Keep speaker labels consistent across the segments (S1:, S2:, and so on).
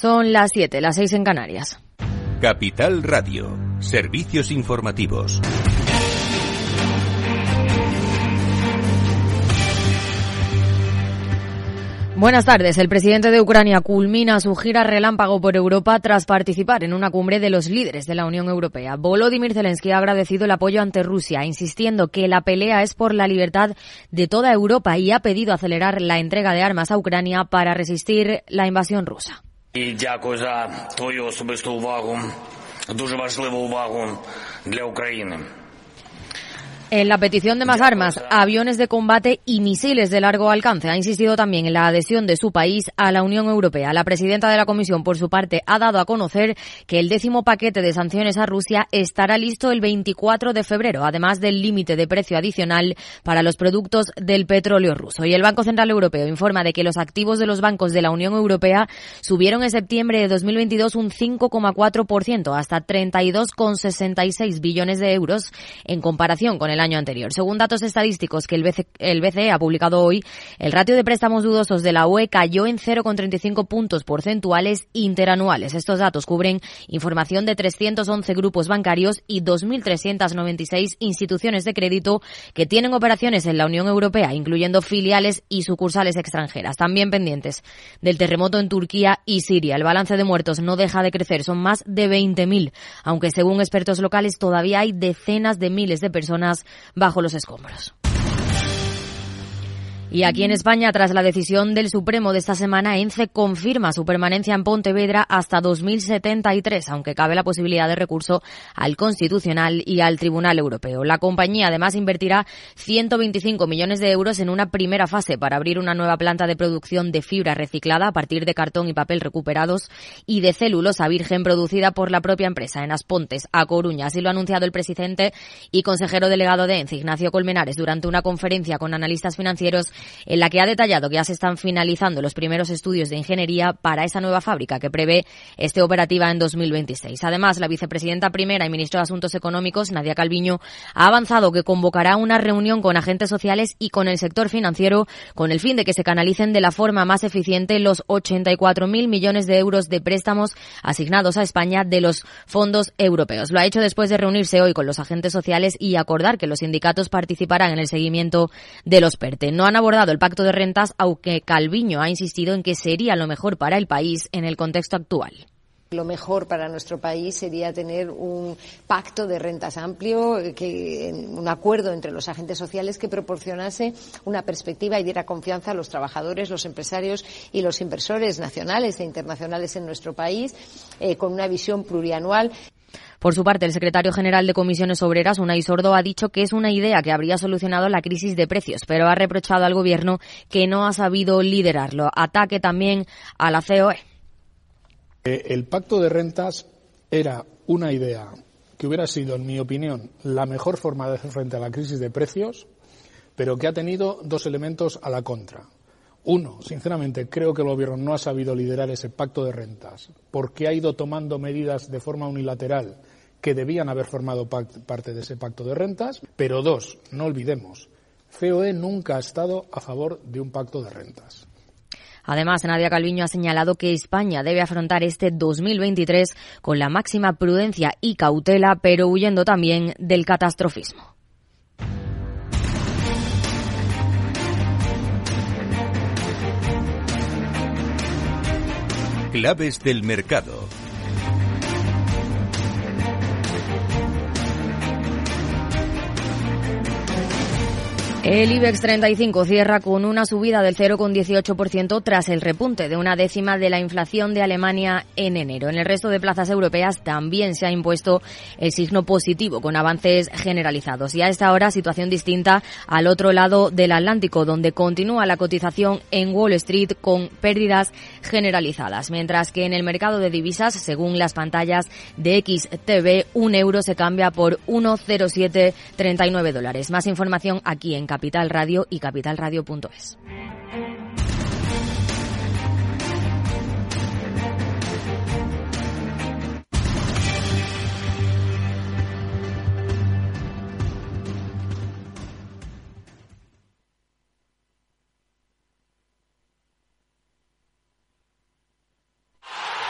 S1: Son las 7, las 6 en Canarias.
S2: Capital Radio, servicios informativos.
S1: Buenas tardes. El presidente de Ucrania culmina su gira relámpago por Europa tras participar en una cumbre de los líderes de la Unión Europea. Volodymyr Zelensky ha agradecido el apoyo ante Rusia, insistiendo que la pelea es por la libertad de toda Europa y ha pedido acelerar la entrega de armas a Ucrania para resistir la invasión rusa.
S3: І дякую за твою особисту увагу, дуже важливу увагу для України.
S1: En la petición de más armas, aviones de combate y misiles de largo alcance ha insistido también en la adhesión de su país a la Unión Europea. La presidenta de la Comisión, por su parte, ha dado a conocer que el décimo paquete de sanciones a Rusia estará listo el 24 de febrero, además del límite de precio adicional para los productos del petróleo ruso. Y el Banco Central Europeo informa de que los activos de los bancos de la Unión Europea subieron en septiembre de 2022 un 5,4% hasta 32,66 billones de euros en comparación con el año anterior. Según datos estadísticos que el BCE, el BCE ha publicado hoy, el ratio de préstamos dudosos de la UE cayó en 0,35 puntos porcentuales interanuales. Estos datos cubren información de 311 grupos bancarios y 2.396 instituciones de crédito que tienen operaciones en la Unión Europea, incluyendo filiales y sucursales extranjeras. También pendientes del terremoto en Turquía y Siria. El balance de muertos no deja de crecer. Son más de 20.000, aunque según expertos locales todavía hay decenas de miles de personas bajo los escombros. Y aquí en España, tras la decisión del Supremo de esta semana, ENCE confirma su permanencia en Pontevedra hasta 2073, aunque cabe la posibilidad de recurso al Constitucional y al Tribunal Europeo. La compañía además invertirá 125 millones de euros en una primera fase para abrir una nueva planta de producción de fibra reciclada a partir de cartón y papel recuperados y de celulosa virgen producida por la propia empresa en Aspontes, a Coruña. Así lo ha anunciado el presidente y consejero delegado de ENCE, Ignacio Colmenares, durante una conferencia con analistas financieros en la que ha detallado que ya se están finalizando los primeros estudios de ingeniería para esa nueva fábrica que prevé esté operativa en 2026. Además, la vicepresidenta primera y ministra de Asuntos Económicos, Nadia Calviño, ha avanzado que convocará una reunión con agentes sociales y con el sector financiero con el fin de que se canalicen de la forma más eficiente los 84.000 millones de euros de préstamos asignados a España de los fondos europeos. Lo ha hecho después de reunirse hoy con los agentes sociales y acordar que los sindicatos participarán en el seguimiento de los PERTE. No han abordado el pacto de rentas, aunque Calviño ha insistido en que sería lo mejor para el país en el contexto actual.
S4: Lo mejor para nuestro país sería tener un pacto de rentas amplio, que, un acuerdo entre los agentes sociales que proporcionase una perspectiva y diera confianza a los trabajadores, los empresarios y los inversores nacionales e internacionales en nuestro país, eh, con una visión plurianual.
S1: Por su parte, el secretario general de Comisiones Obreras, Unai Sordo, ha dicho que es una idea que habría solucionado la crisis de precios, pero ha reprochado al gobierno que no ha sabido liderarlo. Ataque también a la COE.
S5: El pacto de rentas era una idea que hubiera sido, en mi opinión, la mejor forma de hacer frente a la crisis de precios, pero que ha tenido dos elementos a la contra. Uno, sinceramente, creo que el Gobierno no ha sabido liderar ese pacto de rentas porque ha ido tomando medidas de forma unilateral que debían haber formado parte de ese pacto de rentas. Pero dos, no olvidemos, COE nunca ha estado a favor de un pacto de rentas.
S1: Además, Nadia Calviño ha señalado que España debe afrontar este 2023 con la máxima prudencia y cautela, pero huyendo también del catastrofismo.
S2: Claves del mercado.
S1: El IBEX 35 cierra con una subida del 0,18% tras el repunte de una décima de la inflación de Alemania en enero. En el resto de plazas europeas también se ha impuesto el signo positivo con avances generalizados. Y a esta hora situación distinta al otro lado del Atlántico, donde continúa la cotización en Wall Street con pérdidas generalizadas. Mientras que en el mercado de divisas, según las pantallas de XTV, un euro se cambia por 1,0739 dólares. Más información aquí en Capital Radio y capitalradio.es.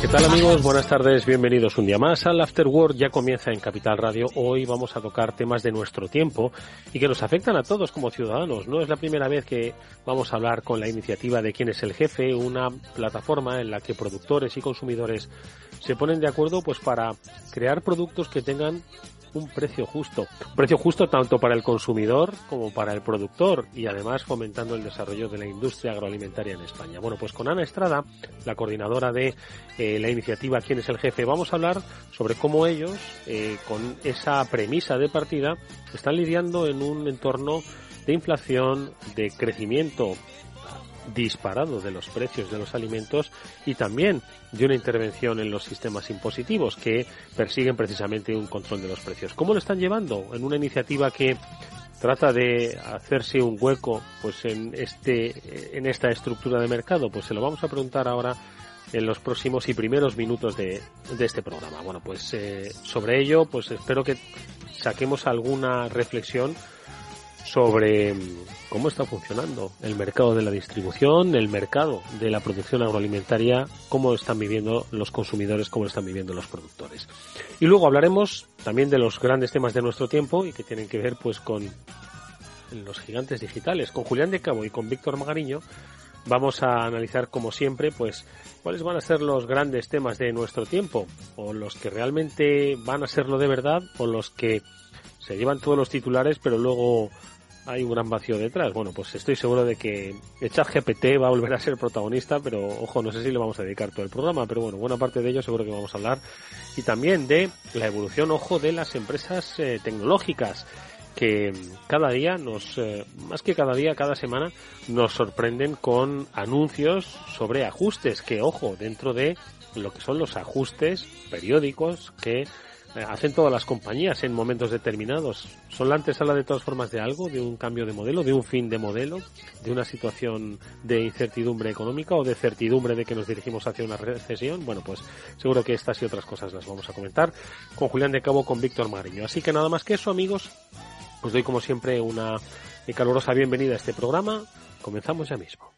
S6: ¿Qué tal amigos? Buenas tardes, bienvenidos un día más al After Work. Ya comienza en Capital Radio. Hoy vamos a tocar temas de nuestro tiempo y que nos afectan a todos como ciudadanos. No es la primera vez que vamos a hablar con la iniciativa de quién es el jefe, una plataforma en la que productores y consumidores se ponen de acuerdo pues para crear productos que tengan un precio justo. Un precio justo tanto para el consumidor como para el productor y además fomentando el desarrollo de la industria agroalimentaria en España. Bueno, pues con Ana Estrada, la coordinadora de eh, la iniciativa ¿Quién es el jefe? Vamos a hablar sobre cómo ellos, eh, con esa premisa de partida, están lidiando en un entorno de inflación, de crecimiento disparado de los precios de los alimentos y también de una intervención en los sistemas impositivos que persiguen precisamente un control de los precios. ¿Cómo lo están llevando? En una iniciativa que trata de hacerse un hueco pues en este en esta estructura de mercado pues se lo vamos a preguntar ahora en los próximos y primeros minutos de, de este programa bueno pues eh, sobre ello pues espero que saquemos alguna reflexión sobre cómo está funcionando el mercado de la distribución, el mercado de la producción agroalimentaria, cómo están viviendo los consumidores, cómo están viviendo los productores. Y luego hablaremos también de los grandes temas de nuestro tiempo y que tienen que ver pues con los gigantes digitales. Con Julián de Cabo y con Víctor Magariño vamos a analizar como siempre pues cuáles van a ser los grandes temas de nuestro tiempo o los que realmente van a serlo de verdad o los que se llevan todos los titulares pero luego hay un gran vacío detrás. Bueno, pues estoy seguro de que GPT va a volver a ser protagonista, pero ojo, no sé si le vamos a dedicar todo el programa, pero bueno, buena parte de ello seguro que vamos a hablar. Y también de la evolución, ojo, de las empresas eh, tecnológicas que cada día nos, eh, más que cada día, cada semana, nos sorprenden con anuncios sobre ajustes que, ojo, dentro de lo que son los ajustes periódicos que hacen todas las compañías en momentos determinados. Son la antesala de todas formas de algo, de un cambio de modelo, de un fin de modelo, de una situación de incertidumbre económica o de certidumbre de que nos dirigimos hacia una recesión. Bueno, pues seguro que estas y otras cosas las vamos a comentar con Julián de Cabo, con Víctor Mariño. Así que nada más que eso, amigos, os doy como siempre una calurosa bienvenida a este programa. Comenzamos ya mismo.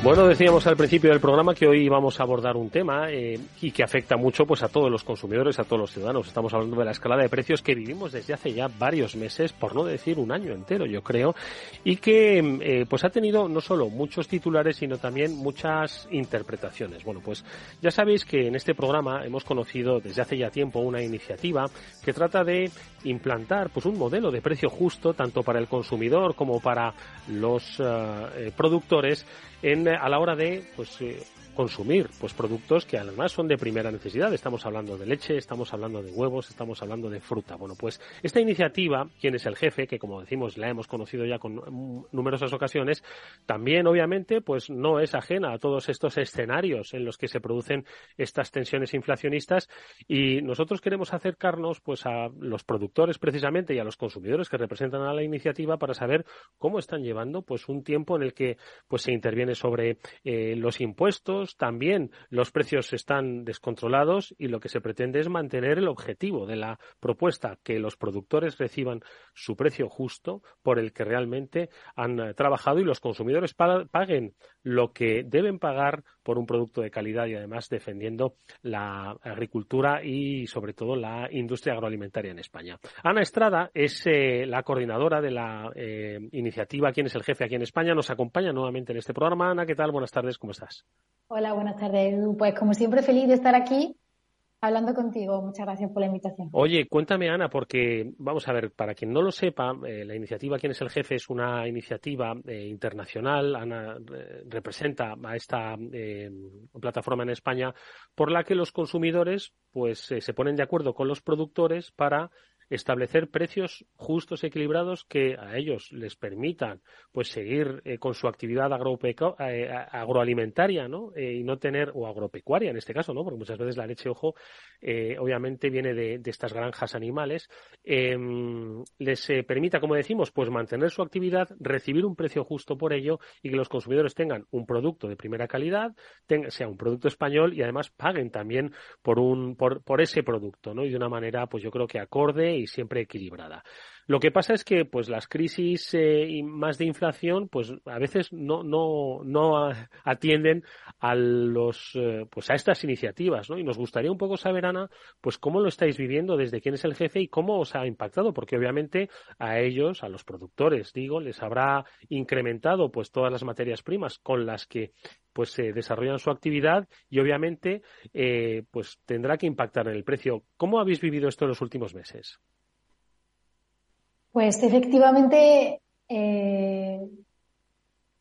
S6: Bueno, decíamos al principio del programa que hoy vamos a abordar un tema eh, y que afecta mucho pues a todos los consumidores, a todos los ciudadanos. Estamos hablando de la escalada de precios que vivimos desde hace ya varios meses, por no decir un año entero, yo creo, y que eh, pues ha tenido no solo muchos titulares, sino también muchas interpretaciones. Bueno, pues ya sabéis que en este programa hemos conocido desde hace ya tiempo una iniciativa que trata de implantar pues un modelo de precio justo tanto para el consumidor como para los eh, productores en, a la hora de pues, eh, consumir pues productos que además son de primera necesidad. Estamos hablando de leche, estamos hablando de huevos, estamos hablando de fruta. Bueno, pues esta iniciativa, ¿Quién es el jefe? Que como decimos la hemos conocido ya con numerosas ocasiones, también obviamente pues no es ajena a todos estos escenarios en los que se producen estas tensiones inflacionistas y nosotros queremos acercarnos pues a los productores precisamente y a los consumidores que representan a la iniciativa para saber cómo están llevando pues un tiempo en el que pues se interviene sobre eh, los impuestos también. Los precios están descontrolados y lo que se pretende es mantener el objetivo de la propuesta, que los productores reciban su precio justo por el que realmente han eh, trabajado y los consumidores paguen lo que deben pagar por un producto de calidad y además defendiendo la agricultura y sobre todo la industria agroalimentaria en España. Ana Estrada es eh, la coordinadora de la eh, iniciativa ¿Quién es el jefe aquí en España? Nos acompaña nuevamente en este programa. Ana, ¿qué tal? Buenas tardes, ¿cómo estás?
S7: Hola, buenas tardes. Pues como siempre feliz de estar aquí hablando contigo. Muchas gracias por la invitación.
S6: Oye, cuéntame, Ana, porque vamos a ver, para quien no lo sepa, eh, la iniciativa ¿Quién es el jefe? es una iniciativa eh, internacional. Ana eh, representa a esta plataforma en España por la que los consumidores pues se ponen de acuerdo con los productores para establecer precios justos y equilibrados que a ellos les permitan pues seguir eh, con su actividad eh, agroalimentaria ¿no? Eh, y no tener o agropecuaria en este caso no porque muchas veces la leche ojo obviamente viene de, de, estas granjas animales em, les permita como decimos pues mantener su actividad recibir un precio justo por ello y que los consumidores tengan un producto de primera calidad tenga, sea un producto español y además paguen también por un por, por ese producto no y de una manera pues yo creo que acorde y siempre equilibrada. Lo que pasa es que pues las crisis eh, más de inflación pues a veces no no no atienden a los eh, pues a estas iniciativas, ¿no? Y nos gustaría un poco saber Ana, pues cómo lo estáis viviendo desde quién es el jefe y cómo os ha impactado, porque obviamente a ellos, a los productores, digo, les habrá incrementado pues todas las materias primas con las que pues se desarrollan su actividad y obviamente eh, pues tendrá que impactar en el precio. ¿Cómo habéis vivido esto en los últimos meses?
S7: Pues efectivamente eh,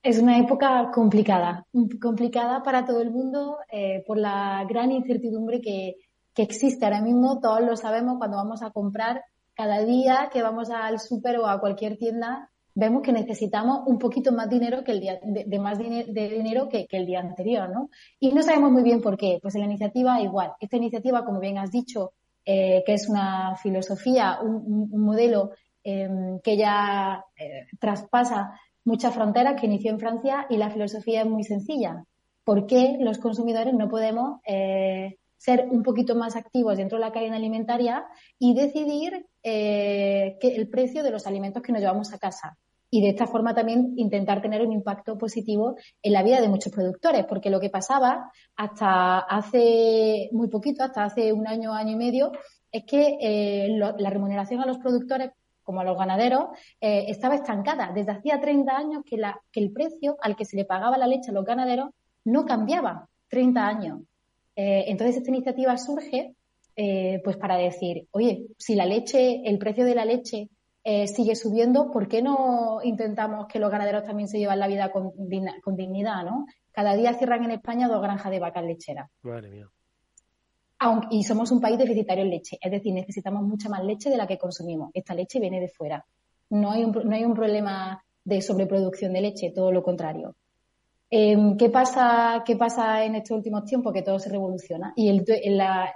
S7: es una época complicada, complicada para todo el mundo eh, por la gran incertidumbre que, existe ahora mismo. Todos lo sabemos cuando vamos a comprar cada día que vamos al súper o a cualquier tienda vemos que necesitamos un poquito más dinero que el día, de, más de dinero que, el día anterior, ¿no? Y no sabemos muy bien por qué. Pues en la iniciativa igual. Esta iniciativa, como bien has dicho, eh, que es una filosofía, un modelo Em, que ya eh, traspasa muchas fronteras, que inició en Francia y la filosofía es muy sencilla. ¿Por qué los consumidores no podemos eh, ser un poquito más activos dentro de la cadena alimentaria y decidir eh, el precio de los alimentos que nos llevamos a casa? y de esta forma también intentar tener un impacto positivo en la vida de muchos productores, porque lo que pasaba hasta hace muy poquito, hasta hace un año, año y medio, es que la remuneración a los productores como a los ganaderos, eh, estaba estancada. Desde hacía 30 años que, la, que el precio al que se le pagaba la leche a los ganaderos no cambiaba. 30 años. Eh, entonces esta iniciativa surge eh, pues para decir, oye, si la leche, el precio de la leche sigue subiendo, ¿por qué no intentamos que los ganaderos también se lleven la vida con, con dignidad, ¿no? Cada día cierran en España dos granjas de vacas lecheras.
S6: Madre mía
S7: y somos un país deficitario en leche, es decir, necesitamos mucha más leche de la que consumimos. Esta leche viene de fuera. No hay un, no hay un problema de sobreproducción de leche, todo lo contrario. Em, ¿qué, pasa, ¿Qué pasa en estos últimos tiempos? Que todo se revoluciona y el,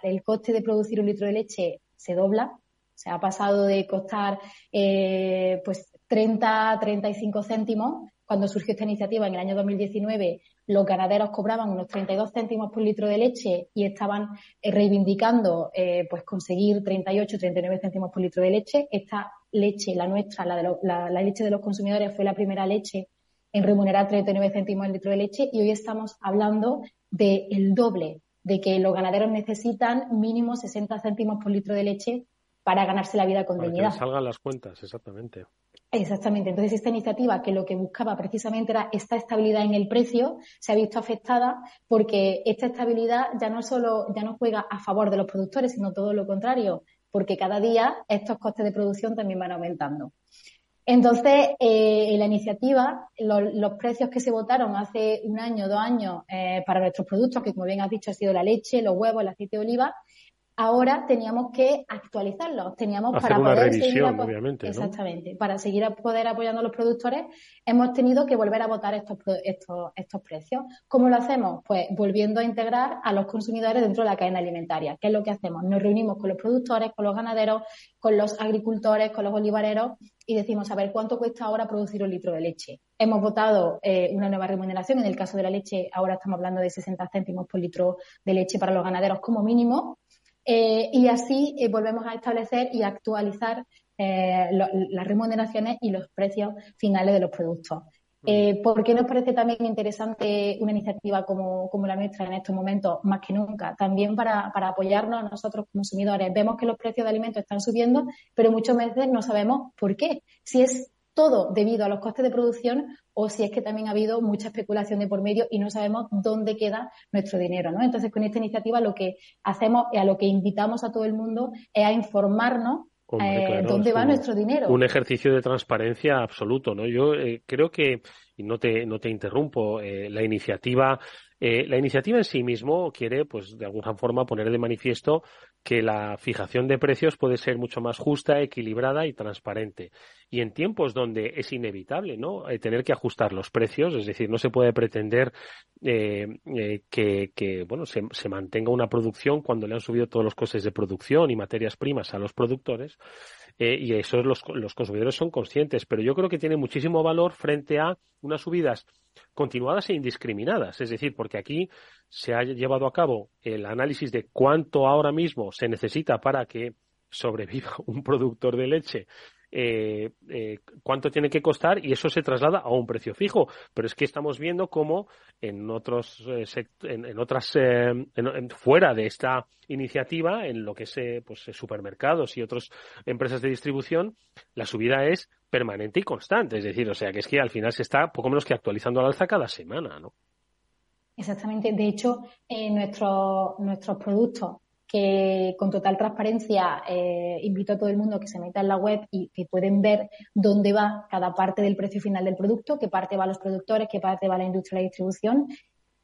S7: el coste de producir un litro de leche se dobla. Se ha pasado de costar eh, pues 30, 35 céntimos cuando surgió esta iniciativa en el año 2019, los ganaderos cobraban unos 32 céntimos por litro de leche y estaban eh, reivindicando eh, pues conseguir 38, 39 céntimos por litro de leche. Esta leche, la nuestra, la, de la, leche de los consumidores, fue la primera leche en remunerar 39 céntimos el litro de leche y hoy estamos hablando del doble, de que los ganaderos necesitan mínimo 60 céntimos por litro de leche para ganarse la vida con
S6: para
S7: dignidad.
S6: Que salgan las cuentas, exactamente.
S7: Exactamente. Entonces, esta iniciativa que lo que buscaba precisamente era esta estabilidad en el precio, se ha visto afectada porque esta estabilidad ya no solo, ya no juega a favor de los productores, sino todo lo contrario, porque cada día estos costes de producción también van aumentando. Entonces, eh, en la iniciativa, los precios que se votaron hace un año, dos años eh, para nuestros productos, que como bien has dicho ha sido la leche, los huevos, el aceite de oliva, ahora teníamos que actualizarlos, teníamos
S6: para poder seguir obviamente,
S7: exactamente, para seguir a poder apoyando a los productores, hemos tenido que volver a votar estos, estos, estos precios. ¿Cómo lo hacemos? Pues volviendo a integrar a los consumidores dentro de la cadena alimentaria. ¿Qué es lo que hacemos? Nos reunimos con los productores, con los ganaderos, con los agricultores, con los olivareros y decimos, a ver, ¿cuánto cuesta ahora producir un litro de leche? Hemos votado eh, una nueva remuneración. En el caso de la leche, ahora estamos hablando de 60 céntimos por litro de leche para los ganaderos como mínimo eh, y así eh, volvemos a establecer y actualizar eh, las remuneraciones y los precios finales de los productos. Eh, ¿Por qué nos parece también interesante una iniciativa como, como, la nuestra en estos momentos, más que nunca? También para, para apoyarnos a nosotros consumidores. Vemos que los precios de alimentos están subiendo, pero muchas veces no sabemos por qué. Si es todo debido a los costes de producción o si es que también ha habido mucha especulación de por medio y no sabemos dónde queda nuestro dinero, ¿no? Entonces, con esta iniciativa lo que hacemos y a lo que invitamos a todo el mundo es a informarnos eh, dónde va nuestro dinero.
S6: Un ejercicio de transparencia absoluto, ¿no? Yo eh, creo que, y no te, no te interrumpo, eh, la iniciativa la iniciativa en sí mismo quiere, pues, de alguna forma poner de manifiesto que la fijación de precios puede ser mucho más justa, equilibrada y transparente. Y en tiempos donde es inevitable, ¿no? Eh, tener que ajustar los precios, es decir, no se puede pretender eh, que, bueno, se, mantenga una producción cuando le han subido todos los costes de producción y materias primas a los productores. Y eso los, los consumidores son conscientes. Pero yo creo que tiene muchísimo valor frente a unas subidas continuadas e indiscriminadas. Es decir, porque aquí se ha llevado a cabo el análisis de cuánto ahora mismo se necesita para que sobreviva un productor de leche eh, eh, cuánto tiene que costar y eso se traslada a un precio fijo. Pero es que estamos viendo cómo en otros eh, en, otras fuera de esta iniciativa, en lo que es pues, supermercados y otras empresas de distribución, la subida es permanente y constante. Es decir, o sea que es que al final se está poco menos que actualizando al alza cada semana, ¿no?
S7: Exactamente. De hecho, nuestros nuestros productos que con total transparencia eh, invito a todo el mundo que se meta en la web y que pueden ver dónde va cada parte del precio final del producto, qué parte va a los productores, qué parte va a la industria de distribución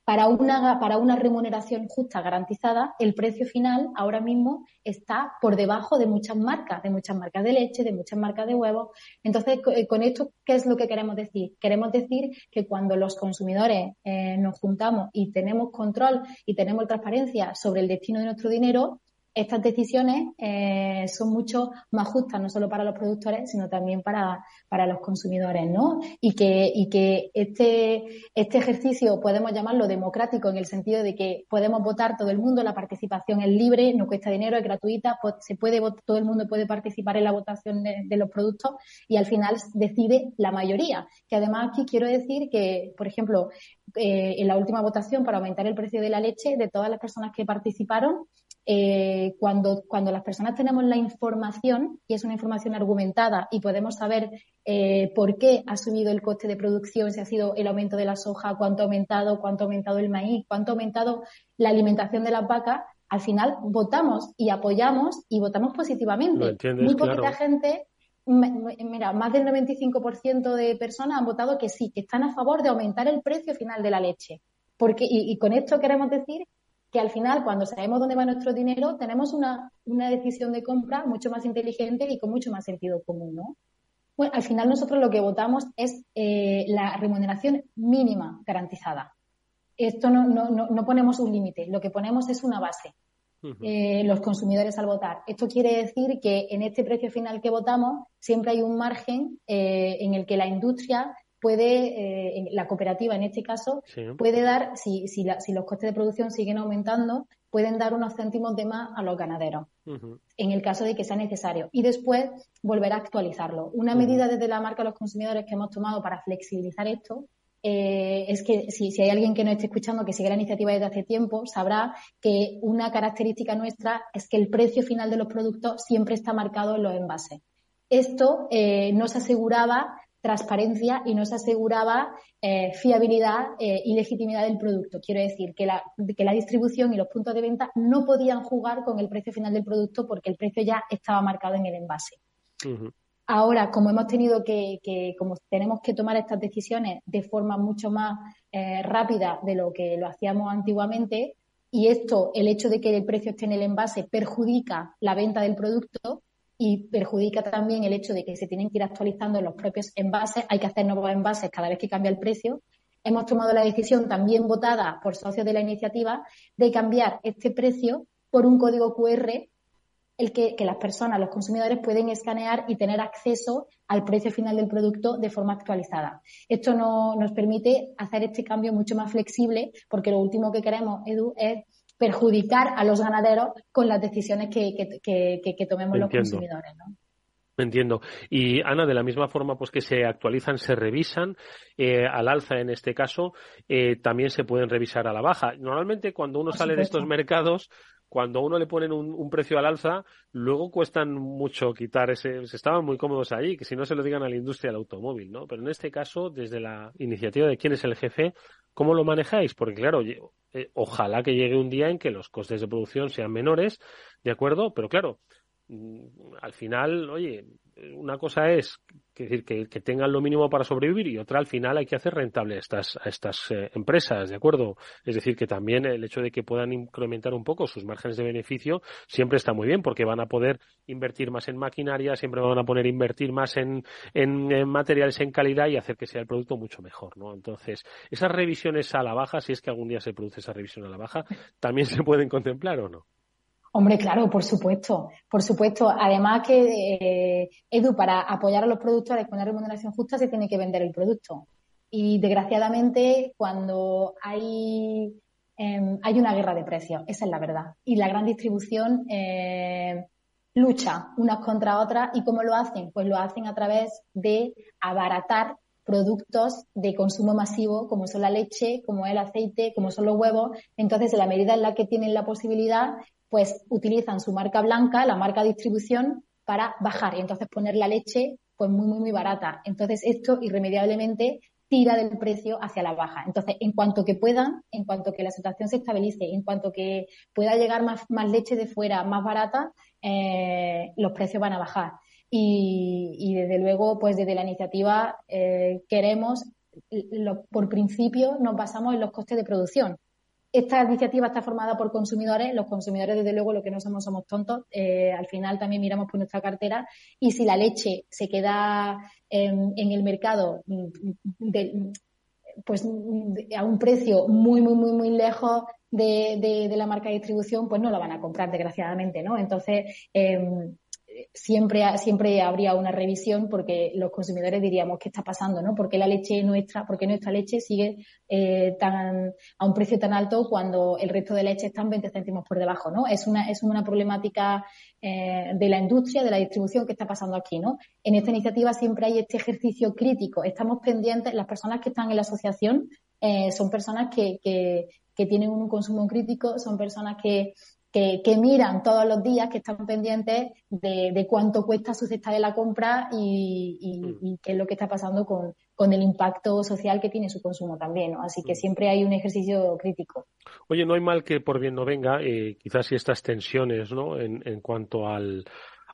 S7: para una, para una remuneración justa garantizada, el precio final ahora mismo está por debajo de muchas marcas, de muchas marcas de leche, de muchas marcas de huevos. Entonces, eh, con esto, ¿qué es lo que queremos decir? Queremos decir que cuando los consumidores eh, nos juntamos y tenemos control y tenemos transparencia sobre el destino de nuestro dinero, estas decisiones eh, son mucho más justas, no solo para los productores, sino también para, para los consumidores, ¿no? Y que, y que este, este ejercicio podemos llamarlo democrático en el sentido de que podemos votar todo el mundo, la participación es libre, no cuesta dinero, es gratuita, se puede, todo el mundo puede participar en la votación de, los productos y al final decide la mayoría. Que además aquí quiero decir que, por ejemplo, eh, en la última votación para aumentar el precio de la leche, de todas las personas que participaron, eh, cuando, cuando las personas tenemos la información, y es una información argumentada, y podemos saber eh, por qué ha subido el coste de producción, si ha sido el aumento de la soja, cuánto ha aumentado, cuánto ha aumentado el maíz, cuánto ha aumentado la alimentación de las vacas, al final votamos y apoyamos y votamos positivamente. Muy poquita gente mira, más del 95% de personas han votado que sí, que están a favor de aumentar el precio final de la leche. Porque, y, con esto queremos decir que al final, cuando sabemos dónde va nuestro dinero, tenemos una, una decisión de compra mucho más inteligente y con mucho más sentido común, ¿no? Bueno, al final nosotros lo que votamos es eh, la remuneración mínima garantizada. Esto no, no, no, ponemos un límite, lo que ponemos es una base. Eh, los consumidores al votar. Esto quiere decir que en este precio final que votamos siempre hay un margen eh, en el que la industria puede, eh, la cooperativa en este caso, puede dar, si, si, si, los costes de producción siguen aumentando, pueden dar unos céntimos de más a los ganaderos, en el caso de que sea necesario. Y después volver a actualizarlo. Una medida desde la marca de los consumidores que hemos tomado para flexibilizar esto eh, es que si, si, hay alguien que no esté escuchando, que sigue la iniciativa desde hace tiempo, sabrá que una característica nuestra es que el precio final de los productos siempre está marcado en los envases. Esto eh, nos aseguraba transparencia y nos aseguraba eh, fiabilidad eh, y legitimidad del producto. Quiero decir que la, que la distribución y los puntos de venta no podían jugar con el precio final del producto porque el precio ya estaba marcado en el envase. Ahora, como hemos tenido que, que, como tenemos que tomar estas decisiones de forma mucho más eh, rápida de lo que lo hacíamos antiguamente, y esto, el hecho de que el precio esté en el envase perjudica la venta del producto, y perjudica también el hecho de que se tienen que ir actualizando los propios envases, hay que hacer nuevos envases cada vez que cambia el precio. Hemos tomado la decisión también votada por socios de la iniciativa de cambiar este precio por un código QR el que, las personas, los consumidores pueden escanear y tener acceso al precio final del producto de forma actualizada. Esto no, nos permite hacer este cambio mucho más flexible porque lo último que queremos, Edu, es perjudicar a los ganaderos con las decisiones que, que, tomemos los consumidores. ¿no?
S6: Entiendo. Y Ana, de la misma forma pues que se actualizan, se revisan eh, al alza en este caso, eh, también se pueden revisar a la baja. Normalmente cuando uno sale de estos mercados, cuando a uno le ponen un, precio al alza, luego cuestan mucho quitar ese, se estaban muy cómodos ahí, que si no se lo digan a la industria del automóvil, ¿no? Pero en este caso, desde la iniciativa de quién es el jefe, ¿cómo lo manejáis? Porque claro, eh, ojalá que llegue un día en que los costes de producción sean menores, ¿de acuerdo? Pero claro, al final, oye, una cosa es decir, que, tengan lo mínimo para sobrevivir y otra al final hay que hacer rentable a estas, a estas eh, empresas, ¿de acuerdo? Es decir, que también el hecho de que puedan incrementar un poco sus márgenes de beneficio siempre está muy bien porque van a poder invertir más en maquinaria, siempre van a poder invertir más en, en, materiales en calidad y hacer que sea el producto mucho mejor, ¿no? Entonces, esas revisiones a la baja, si es que algún día se produce esa revisión a la baja, ¿también se pueden contemplar o no?
S7: Hombre, claro, por supuesto, por supuesto. Además que, eh, Edu, para apoyar a los productores con una remuneración justa se tiene que vender el producto. Y desgraciadamente, cuando hay, em, hay una guerra de precios, esa es la verdad. Y la gran distribución eh, lucha unas contra otras. ¿Y cómo lo hacen? Pues lo hacen a través de abaratar productos de consumo masivo como son la leche, como el aceite, como son los huevos. Entonces, en la medida en la que tienen la posibilidad, pues utilizan su marca blanca, la marca distribución, para bajar y entonces poner la leche pues muy, muy, muy barata. Entonces esto irremediablemente tira del precio hacia la baja. Entonces, en cuanto que puedan, en cuanto que la situación se estabilice, en cuanto que pueda llegar más, más leche de fuera más barata, eh, los precios van a bajar. Y, desde luego, pues desde la iniciativa eh, queremos, por principio, nos basamos en los costes de producción. Esta iniciativa está formada por consumidores. Los consumidores, desde luego, lo que no somos somos tontos. Eh, al final también miramos por nuestra cartera y si la leche se queda en, el mercado mm, pues a un precio muy, muy, muy, muy lejos de, la marca de distribución, pues no lo van a comprar, desgraciadamente, ¿no? Entonces, em, siempre, siempre habría una revisión porque los consumidores diríamos qué está pasando, ¿no? ¿Por qué la leche nuestra, porque nuestra leche sigue eh, tan, a un precio tan alto cuando el resto de leche están 20 céntimos por debajo, ¿no? Es una, es una problemática eh, de la industria, de la distribución que está pasando aquí, ¿no? En esta iniciativa siempre hay este ejercicio crítico. Estamos pendientes, las personas que están en la asociación eh, son personas que, que, que tienen un consumo crítico, son personas que que, miran todos los días, que están pendientes de, cuánto cuesta su cesta de la compra y, qué es lo que está pasando con, el impacto social que tiene su consumo también. Así que siempre hay un ejercicio crítico.
S6: Oye, no hay mal que por bien no venga, eh, quizás si estas tensiones ¿no? en, en cuanto al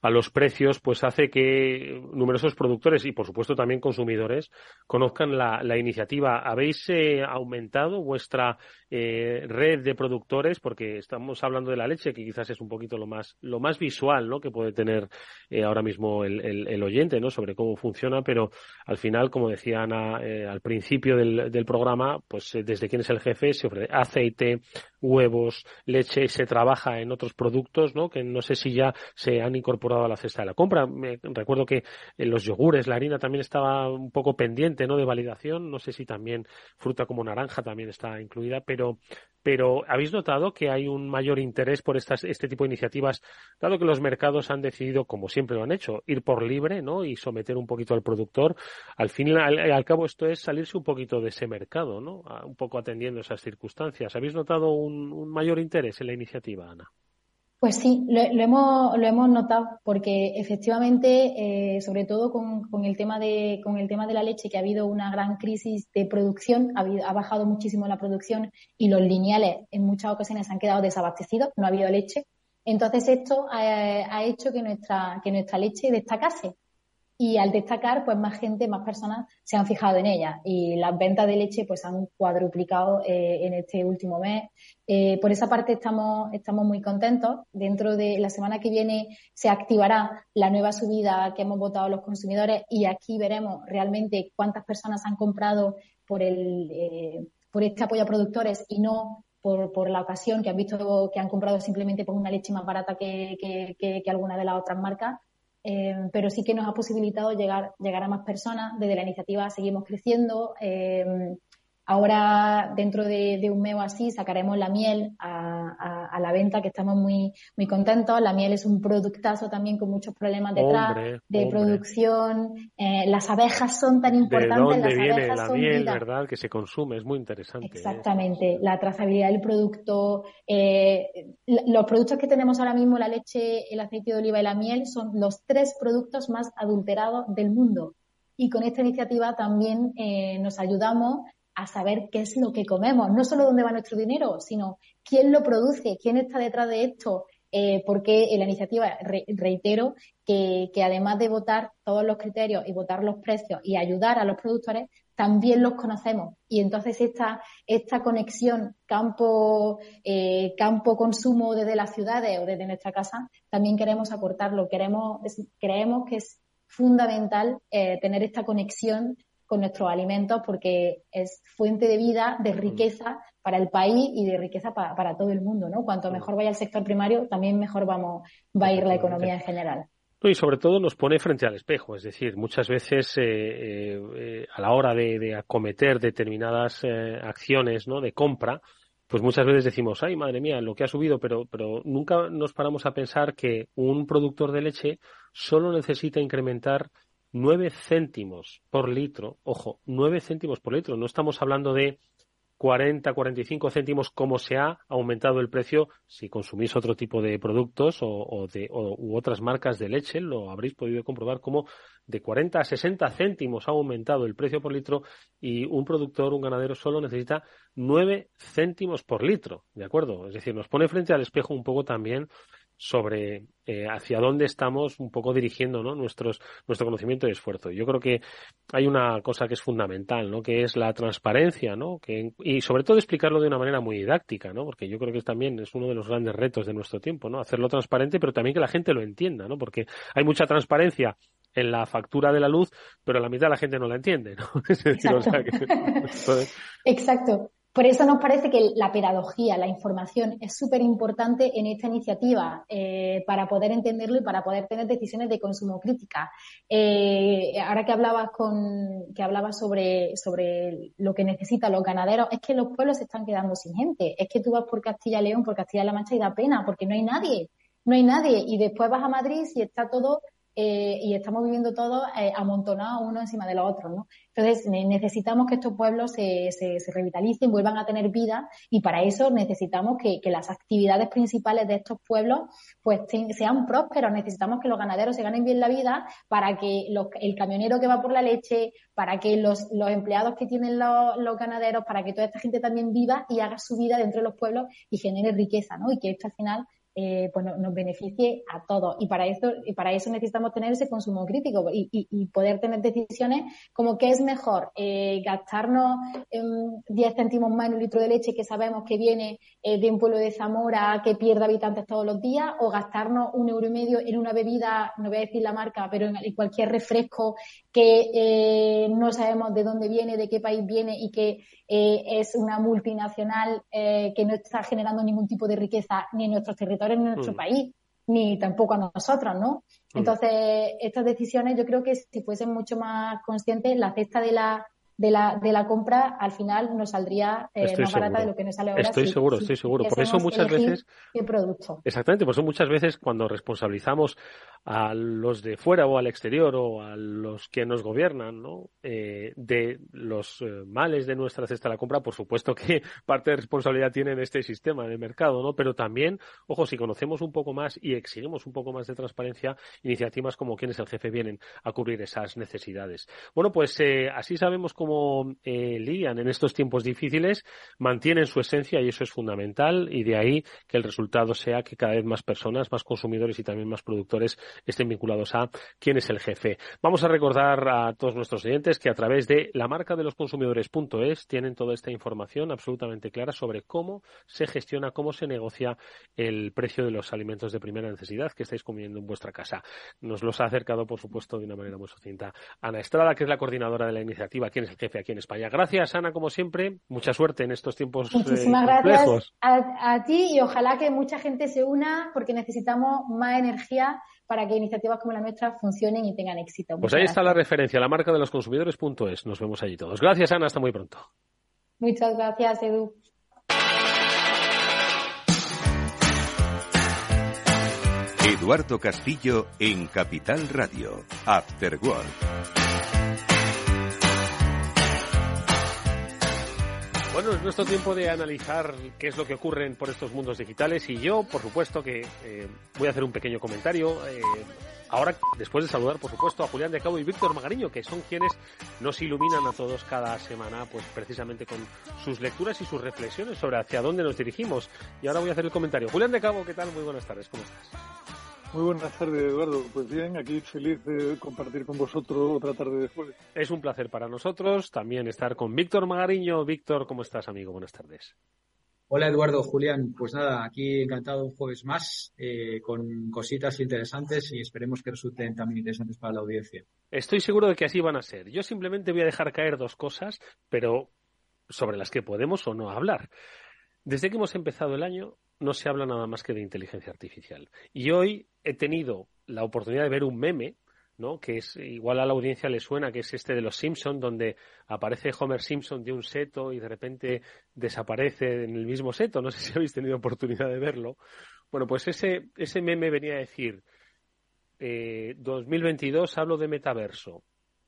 S6: a los precios, pues hace que numerosos productores y, por supuesto, también consumidores conozcan la, la iniciativa. ¿Habéis eh, aumentado vuestra eh, red de productores? Porque estamos hablando de la leche, que quizás es un poquito lo más, lo más visual ¿no? que puede tener eh, ahora mismo el, el, el, oyente ¿no? sobre cómo funciona, pero al final, como decía Ana al principio del, del programa, pues desde quién es el jefe se ofrece aceite, huevos, leche, se trabaja en otros productos, ¿no? Que no sé si ya se han incorporado a la cesta de la compra. Me, recuerdo que en los yogures, la harina también estaba un poco pendiente, ¿no? De validación. No sé si también fruta como naranja también está incluida, pero pero ¿habéis notado que hay un mayor interés por estas, este tipo de iniciativas, dado que los mercados han decidido, como siempre lo han hecho, ir por libre ¿no? y someter un poquito al productor? Al fin y al, cabo esto es salirse un poquito de ese mercado, ¿no? un poco atendiendo esas circunstancias. ¿Habéis notado un mayor interés en la iniciativa, Ana?
S7: Pues sí, lo, hemos, lo hemos notado porque efectivamente, eh, sobre todo con, el tema de, con el tema de la leche, que ha habido una gran crisis de producción, ha, ha bajado muchísimo la producción y los lineales en muchas ocasiones han quedado desabastecidos, no ha habido leche. Entonces esto ha, ha hecho que nuestra, que nuestra leche destacase y al destacar, pues más gente, más personas se han fijado en ella y las ventas de leche pues han cuadruplicado eh, en este último mes. Eh, por esa parte estamos, estamos muy contentos. Dentro de la semana que viene se activará la nueva subida que hemos votado los consumidores y aquí veremos realmente cuántas personas han comprado por el, eh, por este apoyo a productores y no por, por, la ocasión que han visto que han comprado simplemente por una leche más barata que, que, que, que alguna de las otras marcas eh, pero sí que nos ha posibilitado llegar, llegar a más personas. Desde la iniciativa seguimos creciendo. Eh, Ahora, dentro de, un mes o así, sacaremos la miel a, la venta, que estamos muy, muy contentos. La miel es un productazo también con muchos problemas detrás de producción. Eh, las abejas son tan importantes.
S6: ¿De
S7: dónde
S6: viene la miel, verdad? Que se consume, es muy interesante. ¿eh?
S7: Exactamente. La trazabilidad del producto. Eh, los productos que tenemos ahora mismo, la leche, el aceite de oliva y la miel, son los tres productos más adulterados del mundo. Y con esta iniciativa también nos ayudamos a saber qué es lo que comemos, no solo dónde va nuestro dinero, sino quién lo produce, quién está detrás de esto, eh, porque la iniciativa, reitero, que, además de votar todos los criterios y votar los precios y ayudar a los productores, también los conocemos. Y entonces esta, esta conexión campo, eh, campo consumo desde las ciudades o desde nuestra casa, también queremos aportarlo. Queremos, creemos que es fundamental eh, tener esta conexión con nuestros alimentos porque es fuente de vida, de mm. riqueza para el país y de riqueza para, todo el mundo, ¿no? Cuanto mm. mejor vaya el sector primario, también mejor vamos, va a ir la economía en general.
S6: Y sobre todo nos pone frente al espejo, es decir, muchas veces eh, eh, eh, a la hora de, acometer determinadas acciones ¿no? de compra, pues muchas veces decimos, ay, madre mía, lo que ha subido, pero, pero nunca nos paramos a pensar que un productor de leche solo necesita incrementar 9 céntimos por litro, ojo, 9 céntimos por litro, no estamos hablando de 40, 45 céntimos como se ha aumentado el precio si consumís otro tipo de productos o, de, u otras marcas de leche, lo habréis podido comprobar como de 40 a 60 céntimos ha aumentado el precio por litro y un productor, un ganadero solo necesita 9 céntimos por litro, ¿de acuerdo? Es decir, nos pone frente al espejo un poco también sobre eh, hacia dónde estamos un poco dirigiendo ¿no? Nuestros, nuestro conocimiento y esfuerzo. Yo creo que hay una cosa que es fundamental, ¿no? que es la transparencia, ¿no? que, y sobre todo explicarlo de una manera muy didáctica, ¿no? porque yo creo que también es uno de los grandes retos de nuestro tiempo, ¿no? hacerlo transparente, pero también que la gente lo entienda, ¿no? porque hay mucha transparencia en la factura de la luz, pero la mitad de la gente no la entiende. ¿no?
S7: Exacto. Por eso nos parece que la pedagogía, la información es súper importante en esta iniciativa eh, para poder entenderlo y para poder tener decisiones de consumo crítica. Eh, ahora que hablabas con, que hablabas sobre, sobre lo que necesitan los ganaderos, es que los pueblos se están quedando sin gente. Es que tú vas por Castilla y León, por Castilla-La Mancha y da pena porque no hay nadie. No hay nadie. Y después vas a Madrid y está todo eh, y estamos viviendo todos eh, amontonados uno encima de los otros, ¿no? Entonces necesitamos que estos pueblos se, se, se, revitalicen, vuelvan a tener vida y para eso necesitamos que, que las actividades principales de estos pueblos pues sean prósperos, necesitamos que los ganaderos se ganen bien la vida para que los, el camionero que va por la leche, para que los, los empleados que tienen los, los ganaderos, para que toda esta gente también viva y haga su vida dentro de los pueblos y genere riqueza, ¿no? Y que esto al final eh, pues nos beneficie a todos. Y para eso, y para eso necesitamos tener ese consumo crítico y, y, poder tener decisiones como que es mejor eh, gastarnos 10 céntimos más en un litro de leche que sabemos que viene eh, de un pueblo de Zamora que pierde habitantes todos los días o gastarnos un euro y medio en una bebida, no voy a decir la marca, pero en, cualquier refresco que eh, no sabemos de dónde viene, de qué país viene y que es una multinacional que no está generando ningún tipo de riqueza ni en nuestros territorios en nuestro mm. país, ni tampoco a nosotros, ¿no? Mm. Entonces, estas decisiones yo creo que si fuesen mucho más conscientes, la cesta de la de la, de la compra al final nos saldría eh, más barata de lo que nos sale ahora.
S6: Estoy seguro, estoy seguro. Por eso muchas veces.
S7: El producto.
S6: Exactamente, por eso muchas veces cuando responsabilizamos a los de fuera o al exterior o a los que nos gobiernan, ¿no? Eh, de los eh, males de nuestra cesta de la compra, por supuesto que parte de responsabilidad tiene en este sistema de mercado, ¿no? Pero también, ojo, si conocemos un poco más y exigimos un poco más de transparencia, iniciativas como quién es el jefe vienen a cubrir esas necesidades. Bueno, pues eh, así sabemos cómo eh, lidian en estos tiempos difíciles, mantienen su esencia y eso es fundamental y de ahí que el resultado sea que cada vez más personas, más consumidores y también más productores estén vinculados a quién es el jefe. Vamos a recordar a todos nuestros oyentes que a través de la marca de los consumidores.es tienen toda esta información absolutamente clara sobre cómo se gestiona, cómo se negocia el precio de los alimentos de primera necesidad que estáis comiendo en vuestra casa. Nos los ha acercado, por supuesto, de una manera muy sucinta Ana Estrada, que es la coordinadora de la iniciativa ¿Quién es el jefe aquí en España? Gracias, Ana, como siempre. Mucha suerte en estos tiempos.
S7: Eh, Muchísimas gracias a ti y ojalá que mucha gente se una porque necesitamos más energía para que iniciativas como la nuestra funcionen y tengan éxito.
S6: pues ahí está la referencia, la marca de los consumidores.es. Nos vemos allí todos. Gracias, Ana. Hasta muy pronto.
S7: Muchas gracias, Edu.
S2: Eduardo Castillo en Capital Radio, After Work.
S6: Bueno, es nuestro tiempo de analizar qué es lo que ocurre por estos mundos digitales y yo, por supuesto, que eh, voy a hacer un pequeño comentario. Eh, ahora, después de saludar, por supuesto, a Julián de Cabo y Víctor Magariño, que son quienes nos iluminan a todos cada semana, pues precisamente con sus lecturas y sus reflexiones sobre hacia dónde nos dirigimos. Y ahora voy a hacer el comentario. Julián de Cabo, ¿qué tal? Muy buenas tardes, ¿cómo estás?
S8: Muy buenas tardes, Eduardo. Pues bien, aquí feliz de compartir con vosotros otra tarde de jueves.
S6: Es un placer para nosotros también estar con Víctor Magariño. Víctor, ¿cómo estás, amigo? Buenas tardes.
S9: Hola, Eduardo, Julián. Pues nada, aquí encantado un jueves más eh, con cositas interesantes y esperemos que resulten también interesantes para la audiencia.
S6: Estoy seguro de que así van a ser. Yo simplemente voy a dejar caer dos cosas, pero sobre las que podemos o no hablar. Desde que hemos empezado el año, no se habla nada más que de inteligencia artificial. Y hoy he tenido la oportunidad de ver un meme, ¿no? Que es igual a la audiencia le suena, que es este de los Simpson, donde aparece Homer Simpson de un seto y de repente desaparece en el mismo seto. No sé si habéis tenido oportunidad de verlo. Bueno, pues ese, ese meme venía a decir, eh, 2022 hablo de metaverso,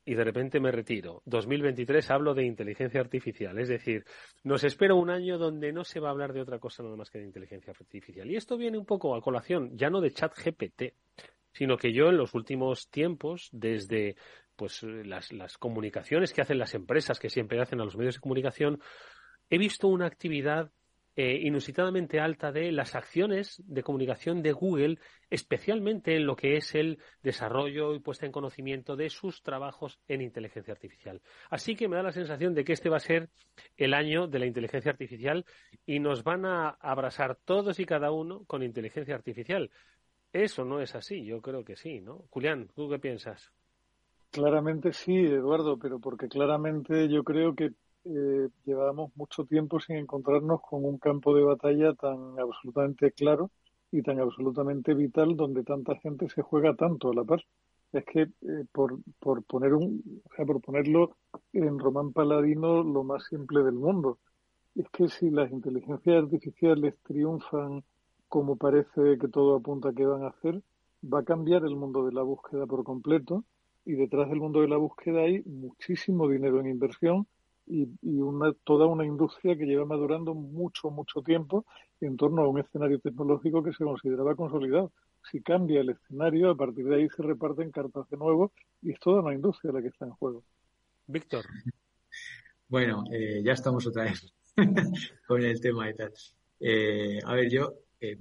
S6: y de repente me retiro. 2023 hablo de inteligencia artificial, es decir, nos espera un año donde no se va a hablar de otra cosa nada más que de inteligencia artificial. Y esto viene un poco a colación, ya no de chat GPT, sino que yo en los últimos tiempos, desde pues las, las comunicaciones que hacen las empresas, que siempre hacen a los medios de comunicación, he visto una actividad eh, inusitadamente alta de las acciones de comunicación de Google, especialmente en lo que es el desarrollo y puesta en conocimiento de sus trabajos en inteligencia artificial. Así que me da la sensación de que este va a ser el año de la inteligencia artificial y nos van a abrazar todos y cada uno con inteligencia artificial. Eso no es así, yo creo que sí, ¿no? Julián, ¿tú qué piensas?
S8: Claramente sí, Eduardo, pero porque claramente yo creo que eh, llevábamos mucho tiempo sin encontrarnos con un campo de batalla tan absolutamente claro y tan absolutamente vital donde tanta gente se juega tanto a la par. Es que eh, por, por poner un, o sea, por ponerlo en Román Paladino lo más simple del mundo, es que si las inteligencias artificiales triunfan como parece que todo apunta que van a hacer, va a cambiar el mundo de la búsqueda por completo y detrás del mundo de la búsqueda hay muchísimo dinero en inversión y, una, toda una industria que lleva madurando mucho, mucho tiempo en torno a un escenario tecnológico que se consideraba consolidado. Si cambia el escenario, a partir de ahí se reparten cartas de nuevo y es toda una industria la que está en juego.
S6: Víctor.
S9: Bueno, eh, ya estamos otra vez con el tema y tal. Eh, a ver, yo eh,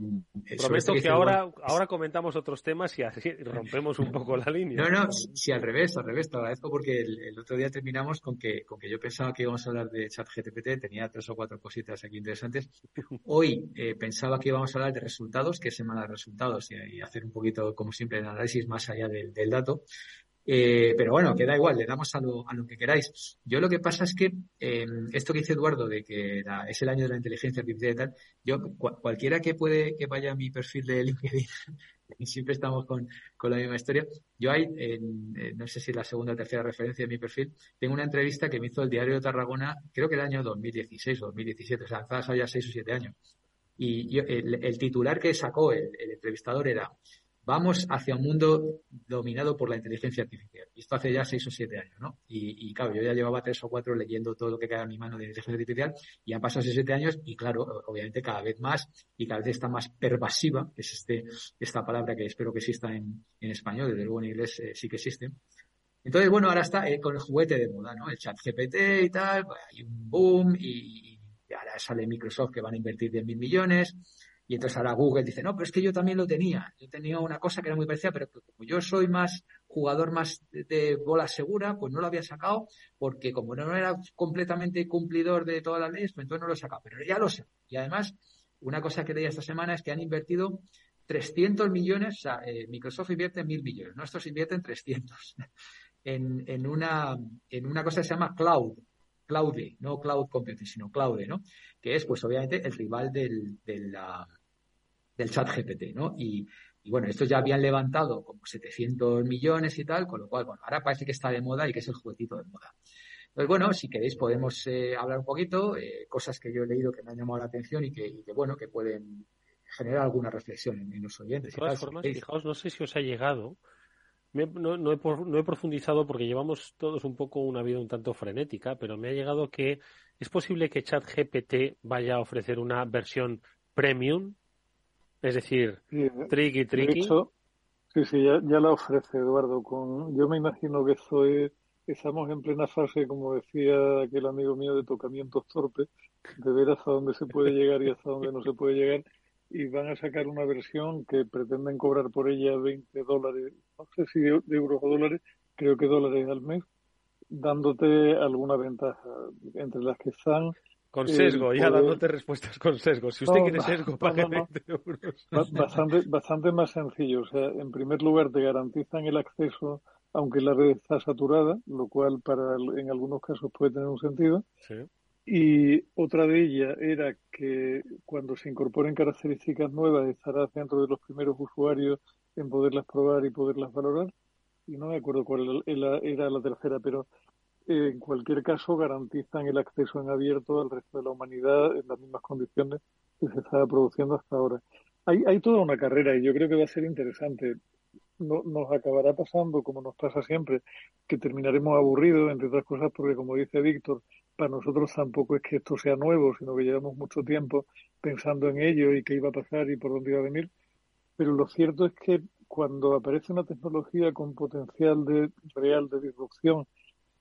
S6: Prometo que, ahora, ahora comentamos otros temas y así rompemos un poco la línea.
S9: No, no, sí, al revés, al revés. Te agradezco porque el, otro día terminamos con que, con que yo pensaba que íbamos a hablar de ChatGPT, tenía tres o cuatro cositas aquí interesantes. Hoy eh, pensaba que íbamos a hablar de resultados, que es semana de resultados, y, hacer un poquito, como siempre, el análisis más allá del, del dato. Eh, pero bueno, que da igual, le damos a lo, a lo que queráis. Yo lo que pasa es que eh, esto que dice Eduardo de que es el año de la inteligencia artificial y tal, yo cualquiera que puede que vaya a mi perfil de LinkedIn y siempre estamos con, con la misma historia. Yo hay, en, no sé si la segunda o tercera referencia de mi perfil, tengo una entrevista que me hizo el diario de Tarragona, creo que el año 2016 o 2017, o sea, hace ya seis o siete años. Y el, titular que sacó el entrevistador era vamos hacia un mundo dominado por la inteligencia artificial. Y esto hace ya seis o siete años, ¿no? Y, claro, yo ya llevaba tres o cuatro leyendo todo lo que cae a mi mano de inteligencia artificial y han pasado seis o siete años y claro, obviamente cada vez más y cada vez está más pervasiva, que es este, esta palabra que espero que exista en, en español, desde luego en inglés eh, sí que existe. Entonces, bueno, ahora está eh, con el juguete de moda, ¿no? El chat GPT y tal, pues, hay un boom y, y ahora sale Microsoft que van a invertir 10.000 millones y entonces ahora Google dice, no, pero es que yo también lo tenía. Yo tenía una cosa que era muy parecida, pero como yo soy más jugador más de, bola segura, pues no lo había sacado, porque como no era completamente cumplidor de todas las leyes, pues entonces no lo he sacado. Pero ya lo sé. Y además, una cosa que leí esta semana es que han invertido 300 millones, o sea, eh, Microsoft invierte mil millones, nuestros invierten 300 en, en, una, en una cosa que se llama cloud, Cloude, no Cloud Computing, sino Cloude, ¿no? Que es, pues, obviamente, el rival del, del, del chat GPT, ¿no? Y, y bueno, estos ya habían levantado como 700 millones y tal, con lo cual, bueno, ahora parece que está de moda y que es el juguetito de moda. Pues bueno, si queréis podemos eh, hablar un poquito, cosas que yo he leído que me han llamado la atención y que, bueno, que pueden generar alguna reflexión en, los oyentes.
S6: De todas formas, fijaos, no sé si os ha llegado, no, no, he, profundizado porque llevamos todos un poco una vida un tanto frenética, pero me ha llegado que es posible que ChatGPT vaya a ofrecer una versión premium, es decir, tricky tricky.
S8: sí, sí, ya, ya, la ofrece Eduardo. Con, yo me imagino que esto es estamos en plena fase, como decía aquel amigo mío, de tocamientos torpes, de ver hasta dónde se puede llegar y hasta dónde no se puede llegar. Y van a sacar una versión que pretenden cobrar por ella 20 dólares, no sé si de, euros o dólares, creo que dólares al mes, dándote alguna ventaja. Entre las que están
S6: con sesgo, ya dándote respuestas con sesgo. Si usted quiere sesgo, pague 20 euros.
S8: Bastante, bastante más sencillo. O sea, en primer lugar, te garantizan el acceso aunque la red está saturada, lo cual para en algunos casos puede tener un sentido. Y otra de ellas era que cuando se incorporen características nuevas estará dentro de los primeros usuarios en poderlas probar y poderlas valorar. Y no me acuerdo cuál era la tercera, pero eh, en cualquier caso garantizan el acceso en abierto al resto de la humanidad en las mismas condiciones que se estaba produciendo hasta ahora. Hay, hay toda una carrera y yo creo que va a ser interesante no, nos acabará pasando, como nos pasa siempre, que terminaremos aburridos, entre otras cosas, porque como dice Víctor, para nosotros tampoco es que esto sea nuevo, sino que llevamos mucho tiempo pensando en ello y qué iba a pasar y por dónde iba a venir. Pero lo cierto es que cuando aparece una tecnología con potencial de real de disrupción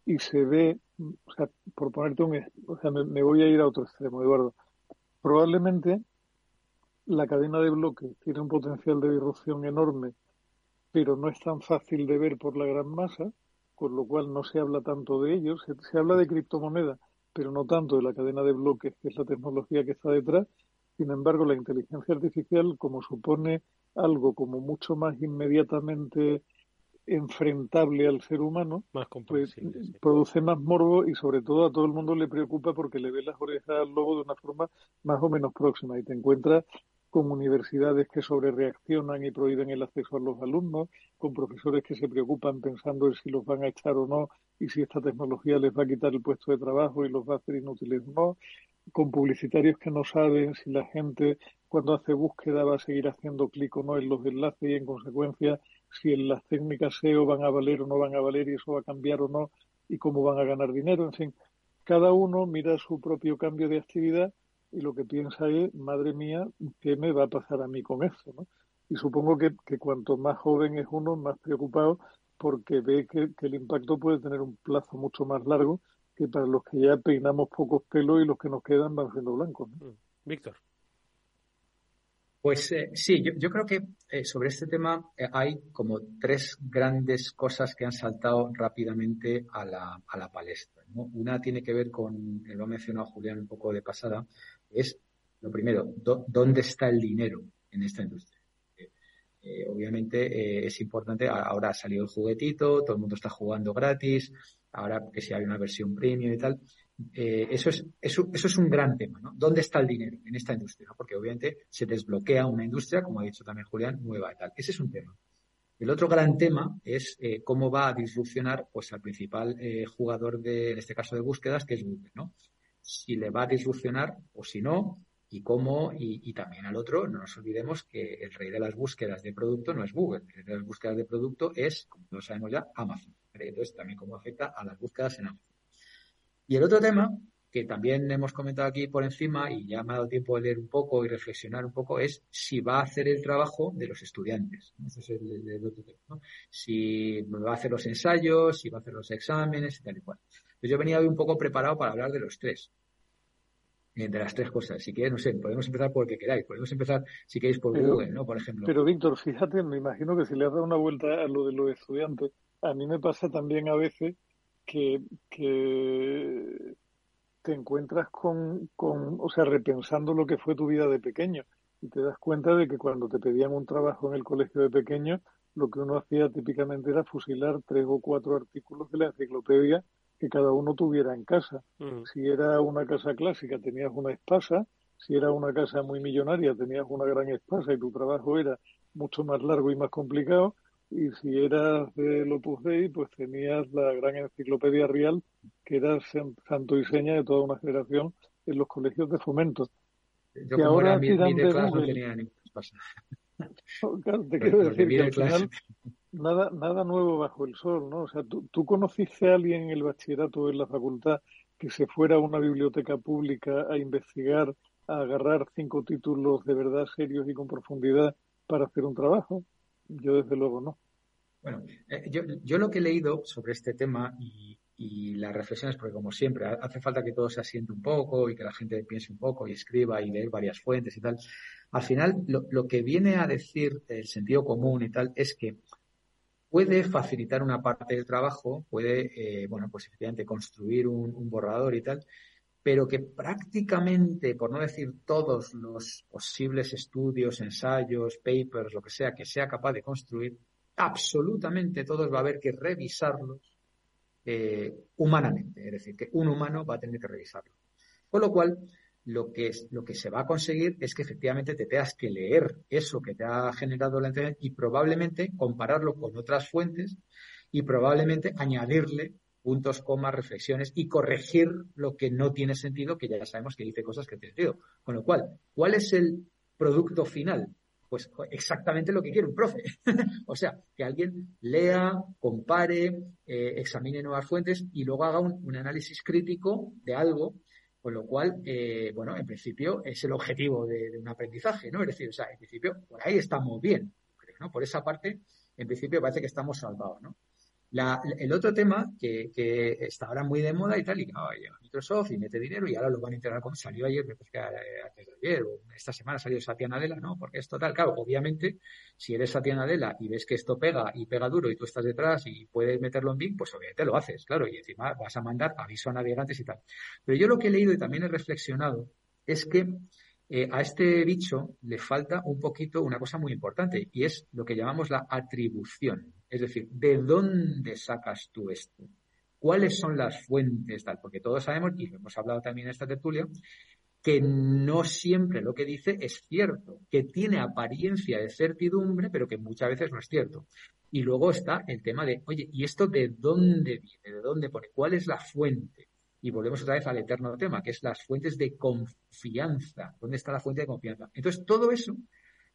S8: y se ve, o sea, por ponerte un, o sea, me, voy a ir a otro extremo, Eduardo. Probablemente la cadena de bloques tiene un potencial de disrupción enorme pero no es tan fácil de ver por la gran masa, con lo cual no se habla tanto de ellos. Se, habla de criptomonedas, pero no tanto de la cadena de bloques, que es la tecnología que está detrás. Sin embargo, la inteligencia artificial, como supone algo como mucho más inmediatamente enfrentable al ser humano, pues, produce más morbo y sobre todo a todo el mundo le preocupa porque le ve las orejas al lobo de una forma más o menos próxima y te encuentras con universidades que sobrereaccionan y prohíben el acceso a los alumnos, con profesores que se preocupan pensando en si los van a echar o no y si esta tecnología les va a quitar el puesto de trabajo y los va a hacer inútiles o no, con publicitarios que no saben si la gente cuando hace búsqueda va a seguir haciendo clic o no en los enlaces y en consecuencia si las técnicas SEO van a valer o no van a valer y eso va a cambiar o no y cómo van a ganar dinero, en fin, cada uno mira su propio cambio de actividad y lo que piensa es, madre mía, ¿qué me va a pasar a mí con eso? ¿no? Y supongo que, cuanto más joven es uno, más preocupado porque ve que, el impacto puede tener un plazo mucho más largo que para los que ya peinamos pocos pelos y los que nos quedan van siendo blancos. ¿no? Mm.
S6: Víctor.
S9: Pues eh, sí, yo, creo que eh, sobre este tema eh, hay como tres grandes cosas que han saltado rápidamente a la, a la palestra. Una tiene que ver con, lo ha mencionado Julián un poco de pasada, es lo primero, ¿dónde está el dinero en esta industria? Eh, obviamente eh, es importante, ahora ha salido el juguetito, todo el mundo está jugando gratis, ahora que si hay una versión premium y tal, eh, eso, es, eso, eso es un gran tema, ¿no? ¿Dónde está el dinero en esta industria? Porque obviamente se desbloquea una industria, como ha dicho también Julián, nueva y tal. Ese es un tema. El otro gran tema es cómo va a disrupcionar pues al principal jugador de, en este caso de búsquedas, que es Google, ¿no? si le va a disrupcionar o si no, y cómo, y, también al otro, no nos olvidemos que el rey de las búsquedas de producto no es Google, el rey de las búsquedas de producto es, como lo sabemos ya, Amazon. Entonces, también cómo afecta a las búsquedas en Amazon. Y el otro tema, que también hemos comentado aquí por encima, y ya me ha dado tiempo de leer un poco y reflexionar un poco, es si va a hacer el trabajo de los estudiantes. Ese es el, otro tema. ¿no? Si va a hacer los ensayos, si va a hacer los exámenes y tal y cual. Pues yo venía hoy un poco preparado para hablar de los tres. Eh, de las tres cosas. Si quieres, no sé, podemos empezar por el que queráis. Podemos empezar, si queréis, por Google, ¿no? Por ejemplo.
S8: Pero, Víctor, fíjate, me imagino que si le has dado una vuelta a lo de los estudiantes, a mí me pasa también a veces que, que te encuentras con, con, o sea, repensando lo que fue tu vida de pequeño. Y te das cuenta de que cuando te pedían un trabajo en el colegio de pequeño, lo que uno hacía típicamente era fusilar tres o cuatro artículos de la enciclopedia que cada uno tuviera en casa. Si era una casa clásica tenías una espasa, si era una casa muy millonaria tenías una gran espasa y tu trabajo era mucho más largo y más complicado, y si eras del Opus Dei pues tenías la gran enciclopedia real que era santo y seña de toda una generación en los colegios de fomento.
S9: Yo que ahora mi, de no tenía ni pasa.
S8: claro, te quiero decir que al final nada, nada nuevo bajo el sol, ¿no? O sea, ¿tú, ¿tú conociste a alguien en el bachillerato o en la facultad que se fuera a una biblioteca pública a investigar, a agarrar cinco títulos de verdad serios y con profundidad para hacer un trabajo? Yo desde luego no.
S9: Bueno, eh, yo, yo lo que he leído sobre este tema y, las reflexiones, porque como siempre, hace falta que todo se asiente un poco y que la gente piense un poco y escriba y leer varias fuentes y tal. Al final, lo, lo que viene a decir el sentido común y tal es que puede facilitar una parte del trabajo, puede, eh, bueno, pues efectivamente construir un, borrador y tal, pero que prácticamente, por no decir todos los posibles estudios, ensayos, papers, lo que sea, que sea capaz de construir, absolutamente todos va a haber que revisarlos eh, humanamente, es decir, que un humano va a tener que revisarlo. Con lo cual, lo que, lo que se va a conseguir es que efectivamente te tengas que leer eso que te ha generado la entrevista y probablemente compararlo con otras fuentes y probablemente añadirle puntos, comas, reflexiones y corregir lo que no tiene sentido, que ya sabemos que dice cosas que tiene sentido. Con lo cual, ¿cuál es el producto final? Pues exactamente lo que quiere un profe. o sea, que alguien lea, compare, eh, examine nuevas fuentes y luego haga un, un análisis crítico de algo con lo cual, eh, bueno, en principio es el objetivo de, de, un aprendizaje, ¿no? Es decir, o sea, en principio, por ahí estamos bien, ¿no? Por esa parte, en principio parece que estamos salvados, ¿no? La, el otro tema que, está ahora muy de moda y tal, y que oh, Microsoft y mete dinero y ahora lo van a integrar como salió ayer, me parece que antes de ayer, o esta semana salió Satya Nadella, ¿no? Porque es total, claro, obviamente, si eres Satya Nadella y ves que esto pega y pega duro y tú estás detrás y puedes meterlo en Bing, pues obviamente lo haces, claro, y encima vas a mandar aviso a navegantes y tal. Pero yo lo que he leído y también he reflexionado es que eh, a este bicho le falta un poquito una cosa muy importante y es lo que llamamos la atribución. Es decir, ¿de dónde sacas tú esto? ¿Cuáles son las fuentes tal? Porque todos sabemos, y hemos hablado también en esta tertulia, que no siempre lo que dice es cierto, que tiene apariencia de certidumbre, pero que muchas veces no es cierto. Y luego está el tema de, oye, ¿y esto de dónde viene? ¿De dónde pone? ¿Cuál es la fuente? Y volvemos otra vez al eterno tema, que es las fuentes de confianza. ¿Dónde está la fuente de confianza? Entonces, todo eso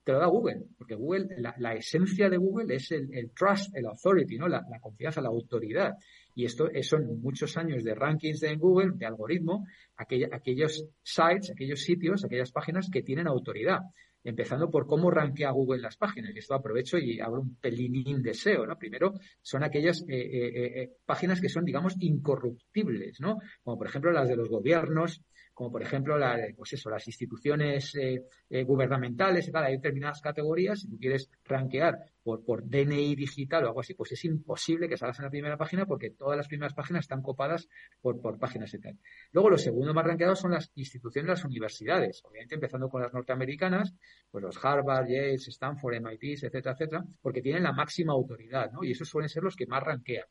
S9: te lo da Google, porque Google, la, la esencia de Google es el, trust, el authority, ¿no? La, confianza, la autoridad. Y esto son muchos años de rankings de Google, de algoritmo, aquellos sites, aquellos sitios, aquellas páginas que tienen autoridad. Empezando por cómo rankea Google las páginas. Y esto aprovecho y abro un pelinín de SEO, ¿no? Primero, son aquellas eh, eh, eh, páginas que son, digamos, incorruptibles, ¿no? Como por ejemplo las de los gobiernos, como por ejemplo pues las instituciones eh, eh, gubernamentales tal, hay determinadas categorías, si tú quieres rankear por, DNI digital o algo así, pues es imposible que salgas en la primera página porque todas las primeras páginas están copadas por, páginas y. Luego, los segundos más rankeados son las instituciones las universidades, obviamente empezando con las norteamericanas, pues los Harvard, Yale, Stanford, MIT, etcétera, etcétera, porque tienen la máxima autoridad, ¿no? Y esos suelen ser los que más rankean.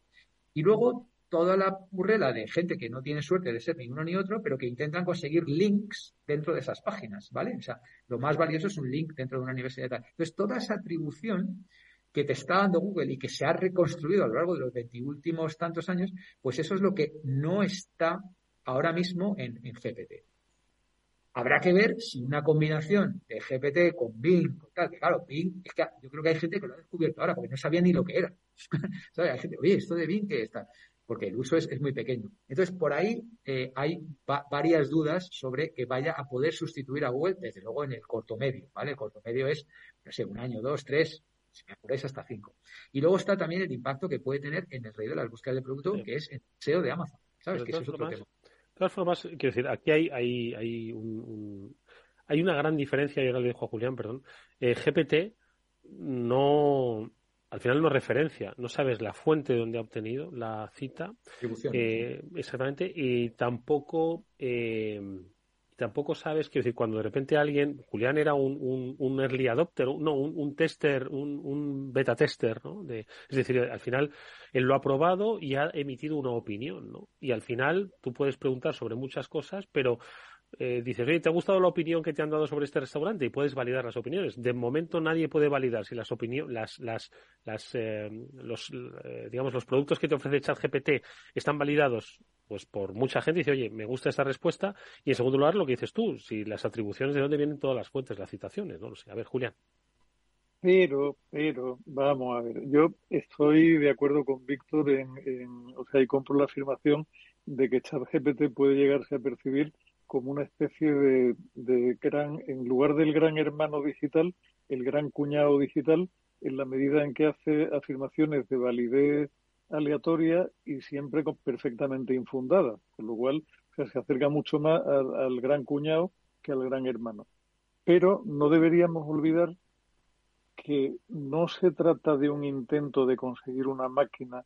S9: Y luego toda la burrela de gente que no tiene suerte de ser ni uno ni otro, pero que intentan conseguir links dentro de esas páginas, ¿vale? O sea, lo más valioso es un link dentro de una universidad. Entonces, toda esa atribución que te está dando Google y que se ha reconstruido a lo largo de los 20 últimos tantos años, pues eso es lo que no está ahora mismo en, GPT. Habrá que ver si una combinación de GPT con Bing, con tal, que claro, Bing, es que yo creo que hay gente que lo ha descubierto ahora porque no sabía ni lo que era. Hay gente, oye, esto de Bing, ¿qué está? Porque el uso es, es muy pequeño. Entonces, por ahí eh, hay va varias dudas sobre que vaya a poder sustituir a Google, desde luego en el corto medio, ¿vale? El corto medio es, no sé, un año, dos, tres, si me apuráis, hasta cinco. Y luego está también el impacto que puede tener en el rey de las búsquedas de producto, sí. que es el SEO de Amazon, ¿sabes? Que eso es otro tema.
S6: De todas formas, quiero decir, aquí hay, hay, hay, un, un, hay una gran diferencia, y ahora le dejo a Julián, perdón. Eh, GPT no, al final no referencia, no sabes la fuente de donde ha obtenido la cita, eh, exactamente, y tampoco eh, tampoco sabes, quiero decir, cuando de repente alguien, Julián era un, un, un early adopter, no, un, un tester, un, un, beta tester, ¿no? De, es decir, al final él lo ha probado y ha emitido una opinión, ¿no? Y al final tú puedes preguntar sobre muchas cosas, pero eh, dices, oye, ¿te ha gustado la opinión que te han dado sobre este restaurante? Y puedes validar las opiniones. De momento nadie puede validar si las opiniones, las, las, las, eh, los, eh, digamos, los productos que te ofrece ChatGPT están validados pues por mucha gente dice, oye, me gusta esta respuesta. Y en segundo lugar, lo que dices tú, si las atribuciones, ¿de dónde vienen todas las fuentes, las citaciones? No lo sé. A ver, Julián.
S8: Pero, pero, vamos a ver, yo estoy de acuerdo con Víctor en, o sea, y compro la afirmación de que ChatGPT puede llegarse a percibir como una especie de, gran, en lugar del gran hermano digital, el gran cuñado digital, en la medida en que hace afirmaciones de validez aleatoria y siempre perfectamente infundada, con lo cual se acerca mucho más al, gran cuñado que al gran hermano. Pero no deberíamos olvidar que no se trata de un intento de conseguir una máquina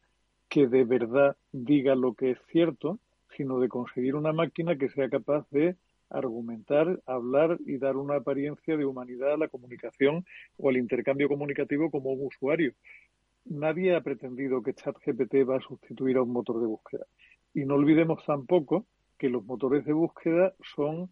S8: que de verdad diga lo que es cierto, sino de conseguir una máquina que sea capaz de argumentar, hablar y dar una apariencia de humanidad a la comunicación o al intercambio comunicativo como un usuario nadie ha pretendido que ChatGPT va a sustituir a un motor de búsqueda. Y no olvidemos tampoco que los motores de búsqueda son,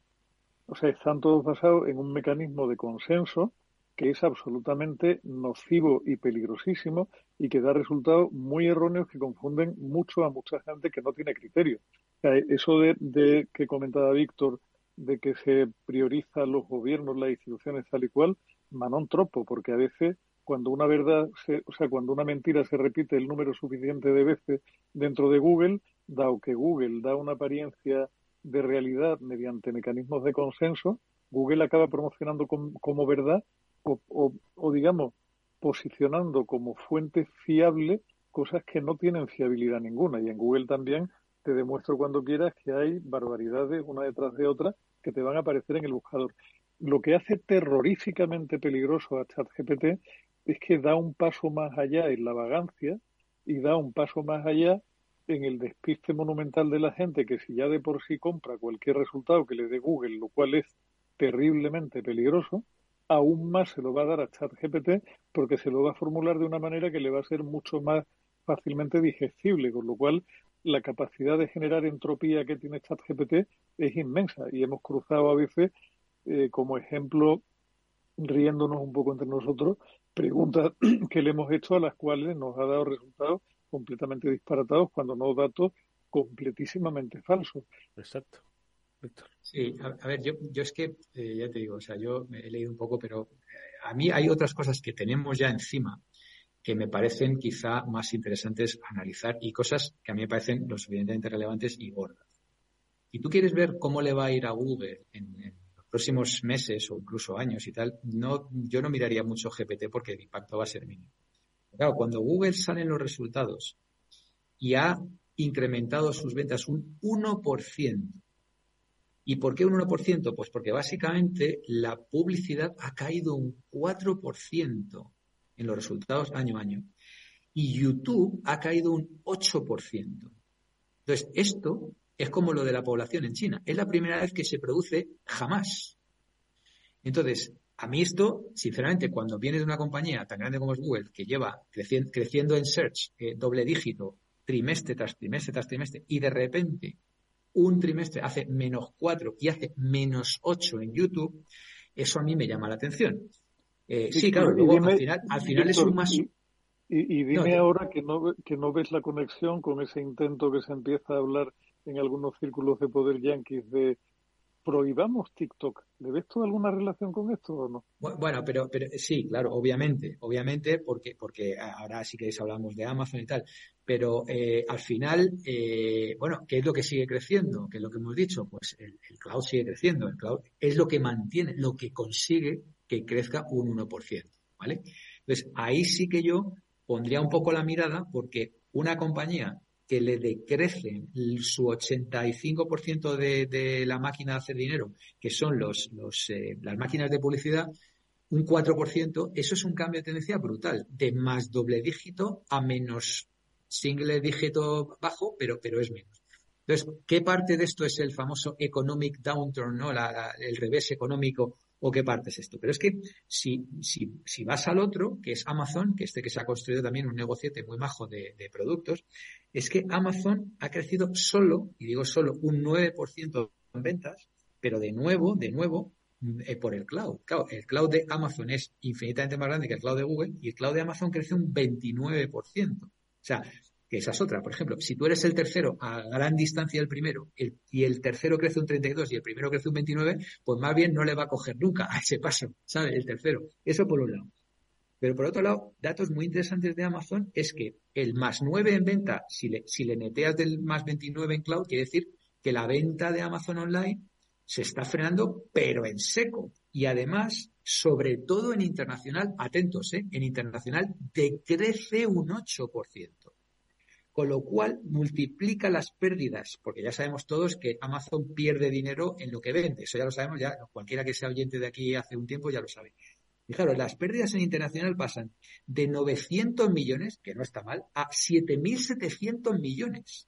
S8: o sea, están todos basados en un mecanismo de consenso que es absolutamente nocivo y peligrosísimo y que da resultados muy erróneos que confunden mucho a mucha gente que no tiene criterio. Eso de, que comentaba Víctor, de que se prioriza los gobiernos, las instituciones tal y cual, manón tropo, porque a veces cuando una verdad, o sea, cuando una mentira se repite el número suficiente de veces dentro de Google, dado que Google da una apariencia de realidad mediante mecanismos de consenso, Google acaba promocionando como, verdad o, o, digamos, posicionando como fuente fiable cosas que no tienen fiabilidad ninguna. Y en Google también te demuestro cuando quieras que hay barbaridades una detrás de otra que te van a aparecer en el buscador. Lo que hace terroríficamente peligroso a ChatGPT es que da un paso más allá en la vagancia y da un paso más allá en el despiste monumental de la gente que si ya de por sí compra cualquier resultado que le dé Google, lo cual es terriblemente peligroso, aún más se lo va a dar a ChatGPT porque se lo va a formular de una manera que le va a ser mucho más fácilmente digestible, con lo cual la capacidad de generar entropía que tiene ChatGPT es inmensa y hemos cruzado a veces eh, como ejemplo riéndonos un poco entre nosotros preguntas que le hemos hecho a las cuales nos ha dado resultados completamente disparatados cuando no datos completísimamente falsos.
S6: Exacto. Víctor.
S9: Sí, a, ver, yo, yo es que, eh, ya te digo, o sea, yo he leído un poco, pero eh, a mí hay otras cosas que tenemos ya encima que me parecen quizá más interesantes analizar y cosas que a mí me parecen lo suficientemente relevantes y gordas. Si tú quieres ver cómo le va a ir a Google en próximos meses o incluso años y tal, no, yo no miraría mucho GPT porque el impacto va a ser mínimo. Claro, cuando Google sale en los resultados y ha incrementado sus ventas un 1%. ¿Y por qué un 1%? Pues porque básicamente la publicidad ha caído un 4% en los resultados año a año. Y YouTube ha caído un 8%. Entonces, esto es como lo de la población en China. Es la primera vez que se produce jamás. Entonces, a mí esto, sinceramente, cuando viene de una compañía tan grande como es Google, que lleva creciendo, en search eh, doble dígito, trimestre tras trimestre tras trimestre, y de repente un trimestre hace menos cuatro y hace menos ocho en YouTube, eso a mí me llama la atención. Eh, sí, claro, luego al final, al final es un más...
S8: Y, dime ahora que no, que no ves la conexión con ese intento que se empieza a hablar en algunos círculos de poder yanquis de prohibamos TikTok. ¿Le ves tú alguna relación con esto o no?
S9: Bueno, pero, pero sí, claro, obviamente, obviamente, porque, porque ahora sí que hablamos de Amazon y tal, pero eh, al final, eh, bueno, ¿qué es lo que sigue creciendo? ¿Qué es lo que hemos dicho? Pues el, cloud sigue creciendo, el cloud es lo que mantiene, lo que consigue que crezca un 1%, ¿vale? Entonces, ahí sí que yo pondría un poco la mirada porque una compañía que le decrecen su 85% de, de la máquina de hacer dinero, que son los, los, eh, las máquinas de publicidad, un 4%, eso es un cambio de tendencia brutal, de más doble dígito a menos single dígito bajo, pero, pero es menos. Entonces, ¿qué parte de esto es el famoso economic downturn, ¿no? el revés económico o qué parte es esto. Pero es que si, si, si vas al otro, que es Amazon, que este que se ha construido también un negociete muy majo de, productos, es que Amazon ha crecido solo, y digo solo, un 9% en ventas, pero de nuevo, de nuevo, eh, por el cloud. Claro, el cloud de Amazon es infinitamente más grande que el cloud de Google y el cloud de Amazon crece un 29%. O sea, que esa es otra. Por ejemplo, si tú eres el tercero a gran distancia del primero y el tercero crece un 32 y el primero crece un 29, pues más bien no le va a coger nunca a ese paso, ¿sabes? El tercero. Eso por un lado. Pero por otro lado, datos muy interesantes de Amazon es que el más 9 en venta, si le, si le neteas del más 29 en cloud, quiere decir que la venta de Amazon online se está frenando, pero en seco. Y además, sobre todo en internacional, atentos, ¿eh? en internacional decrece un 8% con lo cual multiplica las pérdidas, porque ya sabemos todos que Amazon pierde dinero en lo que vende, eso ya lo sabemos, ya cualquiera que sea oyente de aquí hace un tiempo ya lo sabe. Fijaros, las pérdidas en internacional pasan de 900 millones, que no está mal, a 7.700 millones.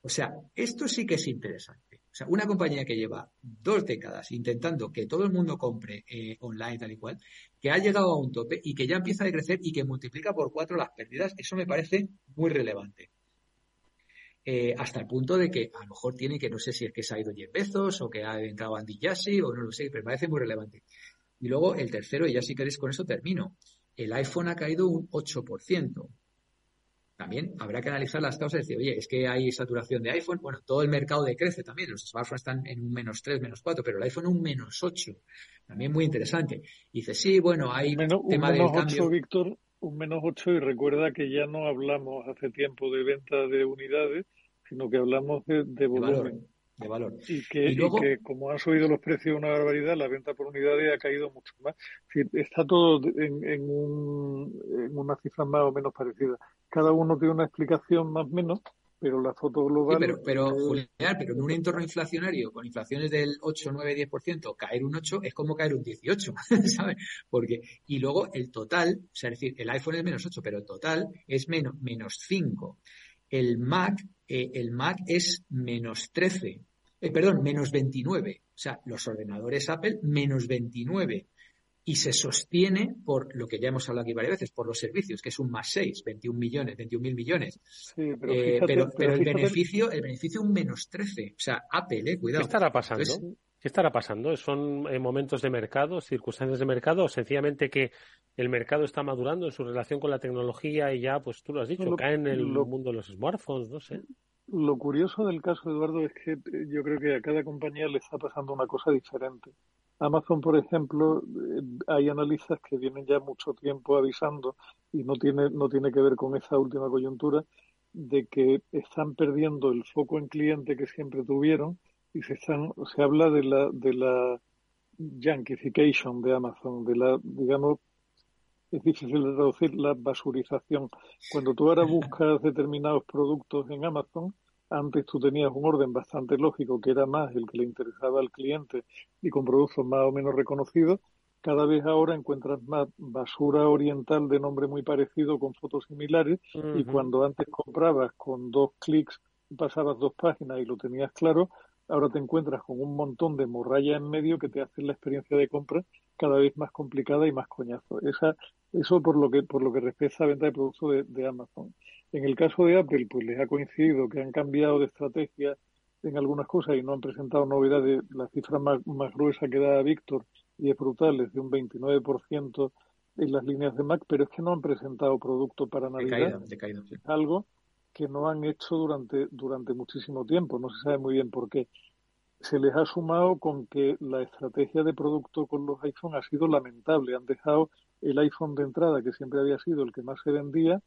S9: O sea, esto sí que es interesante. O sea, una compañía que lleva dos décadas intentando que todo el mundo compre eh, online tal y cual, que ha llegado a un tope y que ya empieza a crecer y que multiplica por cuatro las pérdidas, eso me parece muy relevante. Eh, hasta el punto de que a lo mejor tiene que, no sé si es que se ha ido 10 pesos o que ha entrado Andy Jassy o no lo sé, pero me parece muy relevante. Y luego el tercero, y ya si queréis con eso termino. El iPhone ha caído un 8% también habrá que analizar las causas y decir, oye, es que hay saturación de iPhone. Bueno, todo el mercado decrece también. Los smartphones están en un menos 3, menos 4, pero el iPhone un menos 8. También muy interesante. Y dice, sí, bueno, hay
S8: menos,
S9: tema
S8: un
S9: del
S8: menos
S9: cambio.
S8: 8, Víctor, un menos 8 y recuerda que ya no hablamos hace tiempo de venta de unidades, sino que hablamos de, de volumen.
S9: valor, de valor.
S8: Y que,
S9: Y luego-
S8: y que como han subido los precios una barbaridad, la venta por unidades ha caído mucho más. Está todo en, en, un, en una cifra más o menos parecida. Cada uno tiene una explicación más o menos, pero la foto
S9: Sí,
S8: global
S9: pero, pero,
S8: es-
S9: Julián, pero en un entorno inflacionario, con inflaciones del 8, 9, 10%, caer un 8 es como caer un 18, ¿sabes? Porque, y luego el total, o sea, es decir, el iPhone es menos 8, pero el total es menos, menos 5. El Mac, eh, el Mac es menos 13, eh, perdón, menos 29. O sea, los ordenadores Apple, menos 29. Y se sostiene por lo que ya hemos hablado aquí varias veces, por los servicios, que es un más 6, 21 millones, 21 mil millones.
S8: Sí, pero
S9: Eh, pero, pero el
S8: fíjate-
S9: beneficio, el beneficio un menos 13. O sea, Apple, eh,
S6: ¿Qué
S9: cuidado.
S6: estará pasando?
S9: Entonces,
S6: ¿Qué estará pasando? ¿Son eh, momentos de mercado, circunstancias de mercado o sencillamente que el mercado está madurando en su relación con la tecnología y ya, pues tú lo has dicho,
S8: Lo-
S6: cae en el
S8: lo-
S6: mundo de los smartphones, no sé.
S8: Lo curioso del caso, Eduardo, es que eh, yo creo que a cada compañía le está pasando una cosa diferente. Amazon, por ejemplo, eh, hay analistas que vienen ya mucho tiempo avisando y no tiene, no tiene que ver con esa última coyuntura de que están perdiendo el foco en cliente que siempre tuvieron y se están, se habla de la, de la yankification de Amazon, de la, digamos, es difícil de traducir la basurización. Cuando tú ahora buscas determinados productos en Amazon, antes tú tenías un orden bastante lógico que era más el que le interesaba al cliente y con productos más o menos reconocidos. Cada vez ahora encuentras más basura oriental de nombre muy parecido con fotos similares y cuando antes comprabas con dos clics pasabas dos páginas y lo tenías claro, ahora te encuentras con un montón de morralla en medio que te hacen la experiencia de compra cada vez más complicada y más coñazo. Esa, eso por lo que por lo que respecta a venta de productos de, de Amazon. En el caso de Apple, pues les ha coincidido que han cambiado de estrategia en algunas cosas y no han presentado novedades. La cifra más, más gruesa que da Víctor y es brutal, es de un 29% en las líneas de Mac, pero es que no han presentado producto para Navidad
S9: decaído, decaído, sí.
S8: algo que no han hecho durante, durante muchísimo tiempo. No se sabe muy bien por qué. Se les ha sumado con que la estrategia de producto con los iPhone ha sido lamentable. Han dejado el iPhone de entrada, que siempre había sido el que más se vendía,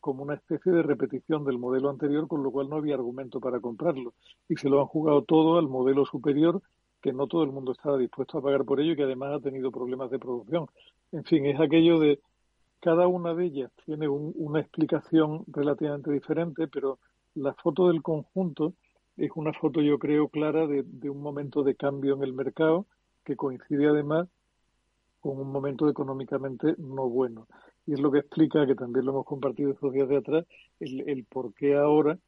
S8: como una especie de repetición del modelo anterior, con lo cual no había argumento para comprarlo. Y se lo han jugado todo al modelo superior, que no todo el mundo estaba dispuesto a pagar por ello y que además ha tenido problemas de producción. En fin, es aquello de cada una de ellas tiene un- una explicación relativamente diferente, pero la foto del conjunto es una foto, yo creo, clara de, de un momento de cambio en el mercado que coincide además con un momento económicamente no bueno. Y es lo que explica, que también lo hemos compartido estos días de atrás, el, por qué ahora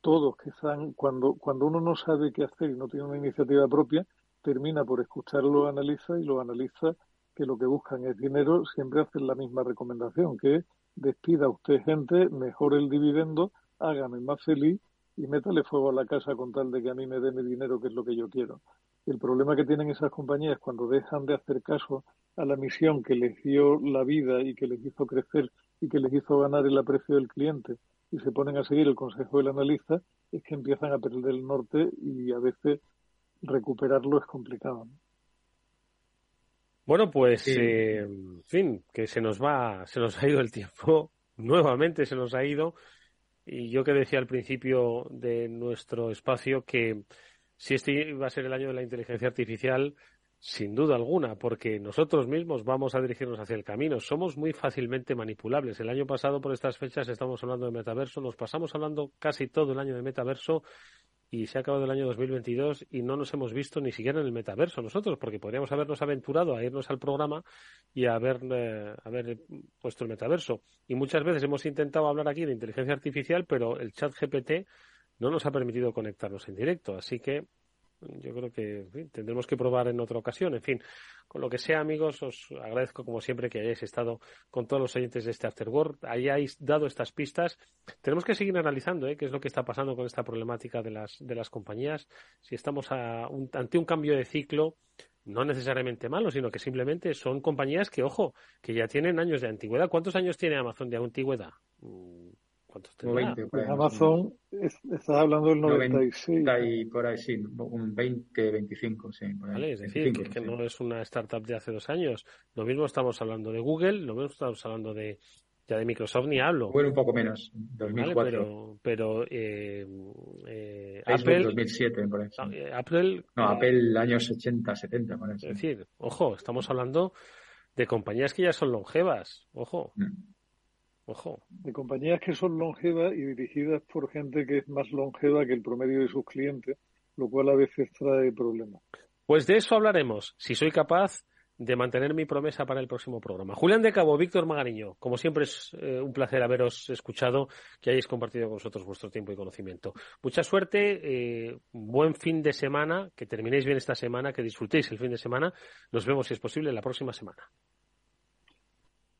S8: todos que están, cuando, cuando uno no sabe qué hacer y no tiene una iniciativa propia, termina por escuchar los analistas y los analistas que lo que buscan es dinero, siempre hacen la misma recomendación, que es despida usted gente, mejore el dividendo, hágame más feliz y métale fuego a la casa con tal de que a mí me dé mi dinero, que es lo que yo quiero. El problema que tienen esas compañías cuando dejan de hacer caso a la misión que les dio la vida y que les hizo crecer y que les hizo ganar el aprecio del cliente, y se ponen a seguir el consejo del analista, es que empiezan a perder el norte y a veces recuperarlo es complicado.
S6: Bueno, pues, eh, en fin, que se nos va, se nos ha ido el tiempo, nuevamente se nos ha ido. Y yo que decía al principio de nuestro espacio que si este iba a ser el año de la inteligencia artificial, sin duda alguna, porque nosotros mismos vamos a dirigirnos hacia el camino. Somos muy fácilmente manipulables. El año pasado, por estas fechas, estamos hablando de metaverso, nos pasamos hablando casi todo el año de metaverso y se ha acabado el año 2022 y no nos hemos visto ni siquiera en el metaverso nosotros, porque podríamos habernos aventurado a irnos al programa y a haber, eh, haber puesto el metaverso. Y muchas veces hemos intentado hablar aquí de inteligencia artificial, pero el chat GPT no nos ha permitido conectarnos en directo. Así que yo creo que tendremos que probar en otra ocasión. En fin, con lo que sea, amigos, os agradezco como siempre que hayáis estado con todos los oyentes de este Afterworld, hayáis dado estas pistas. Tenemos que seguir analizando ¿eh? qué es lo que está pasando con esta problemática de las, de las compañías. Si estamos ante un cambio de ciclo, no necesariamente malo, sino que simplemente son compañías que, ojo, que ya tienen años de antigüedad. ¿Cuántos años tiene Amazon de antigüedad? ¿Cuántos
S8: pues Amazon, estás hablando del 96.
S9: y por ahí, sí, un 20, 25, sí.
S6: vale, es decir, que, no es una startup de hace dos años. Lo mismo estamos hablando de Google, lo mismo estamos hablando de ya de Microsoft ni hablo.
S9: Bueno, un poco menos, 2004.
S6: pero, pero eh, eh,
S9: Apple 2007, por
S6: eso. No, eh, Apple,
S9: no, Apple años 80, 70, por eso.
S6: Es decir, ojo, estamos hablando de compañías que ya son longevas, ojo. Mm. Ojo.
S8: De compañías que son longevas y dirigidas por gente que es más longeva que el promedio de sus clientes, lo cual a veces trae problemas.
S6: Pues de eso hablaremos, si soy capaz de mantener mi promesa para el próximo programa. Julián de Cabo, Víctor Magariño, como siempre es eh, un placer haberos escuchado, que hayáis compartido con nosotros vuestro tiempo y conocimiento. Mucha suerte, eh, buen fin de semana, que terminéis bien esta semana, que disfrutéis el fin de semana. Nos vemos, si es posible, la próxima semana.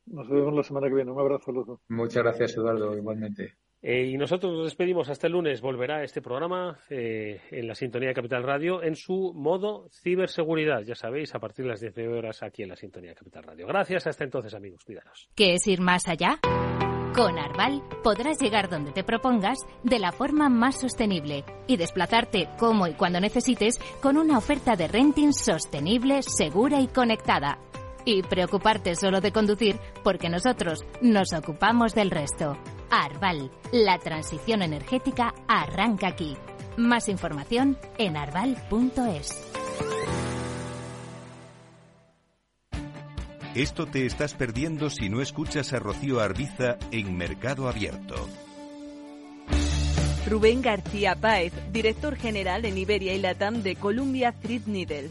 S8: Nos vemos la semana que viene. Un abrazo a los dos.
S9: Muchas gracias, Eduardo, igualmente.
S6: Eh, y nosotros nos despedimos hasta el lunes. Volverá este programa eh, en la sintonía de Capital Radio en su modo ciberseguridad. Ya sabéis, a partir de las 19 horas aquí en la sintonía de Capital Radio. Gracias. Hasta entonces, amigos. Cuidaros.
S10: ¿Qué es ir más allá? Con Arval podrás llegar donde te propongas de la forma más sostenible y desplazarte como y cuando necesites con una oferta de renting sostenible, segura y conectada y preocuparte solo de conducir porque nosotros nos ocupamos del resto. Arval, la transición energética arranca aquí. Más información en arval.es.
S2: Esto te estás perdiendo si no escuchas a Rocío Arbiza en Mercado Abierto.
S11: Rubén García Páez, director general en Iberia y Latam de Columbia Threadneedle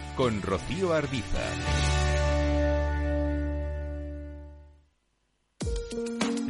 S2: con Rocío Arbiza.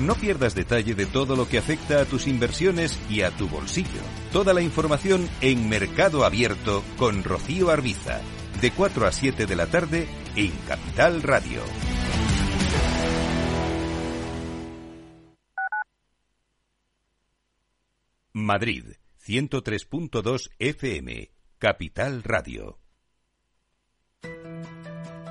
S2: No pierdas detalle de todo lo que afecta a tus inversiones y a tu bolsillo. Toda la información en Mercado Abierto con Rocío Arbiza, de 4 a 7 de la tarde en Capital Radio. Madrid, 103.2 FM, Capital Radio.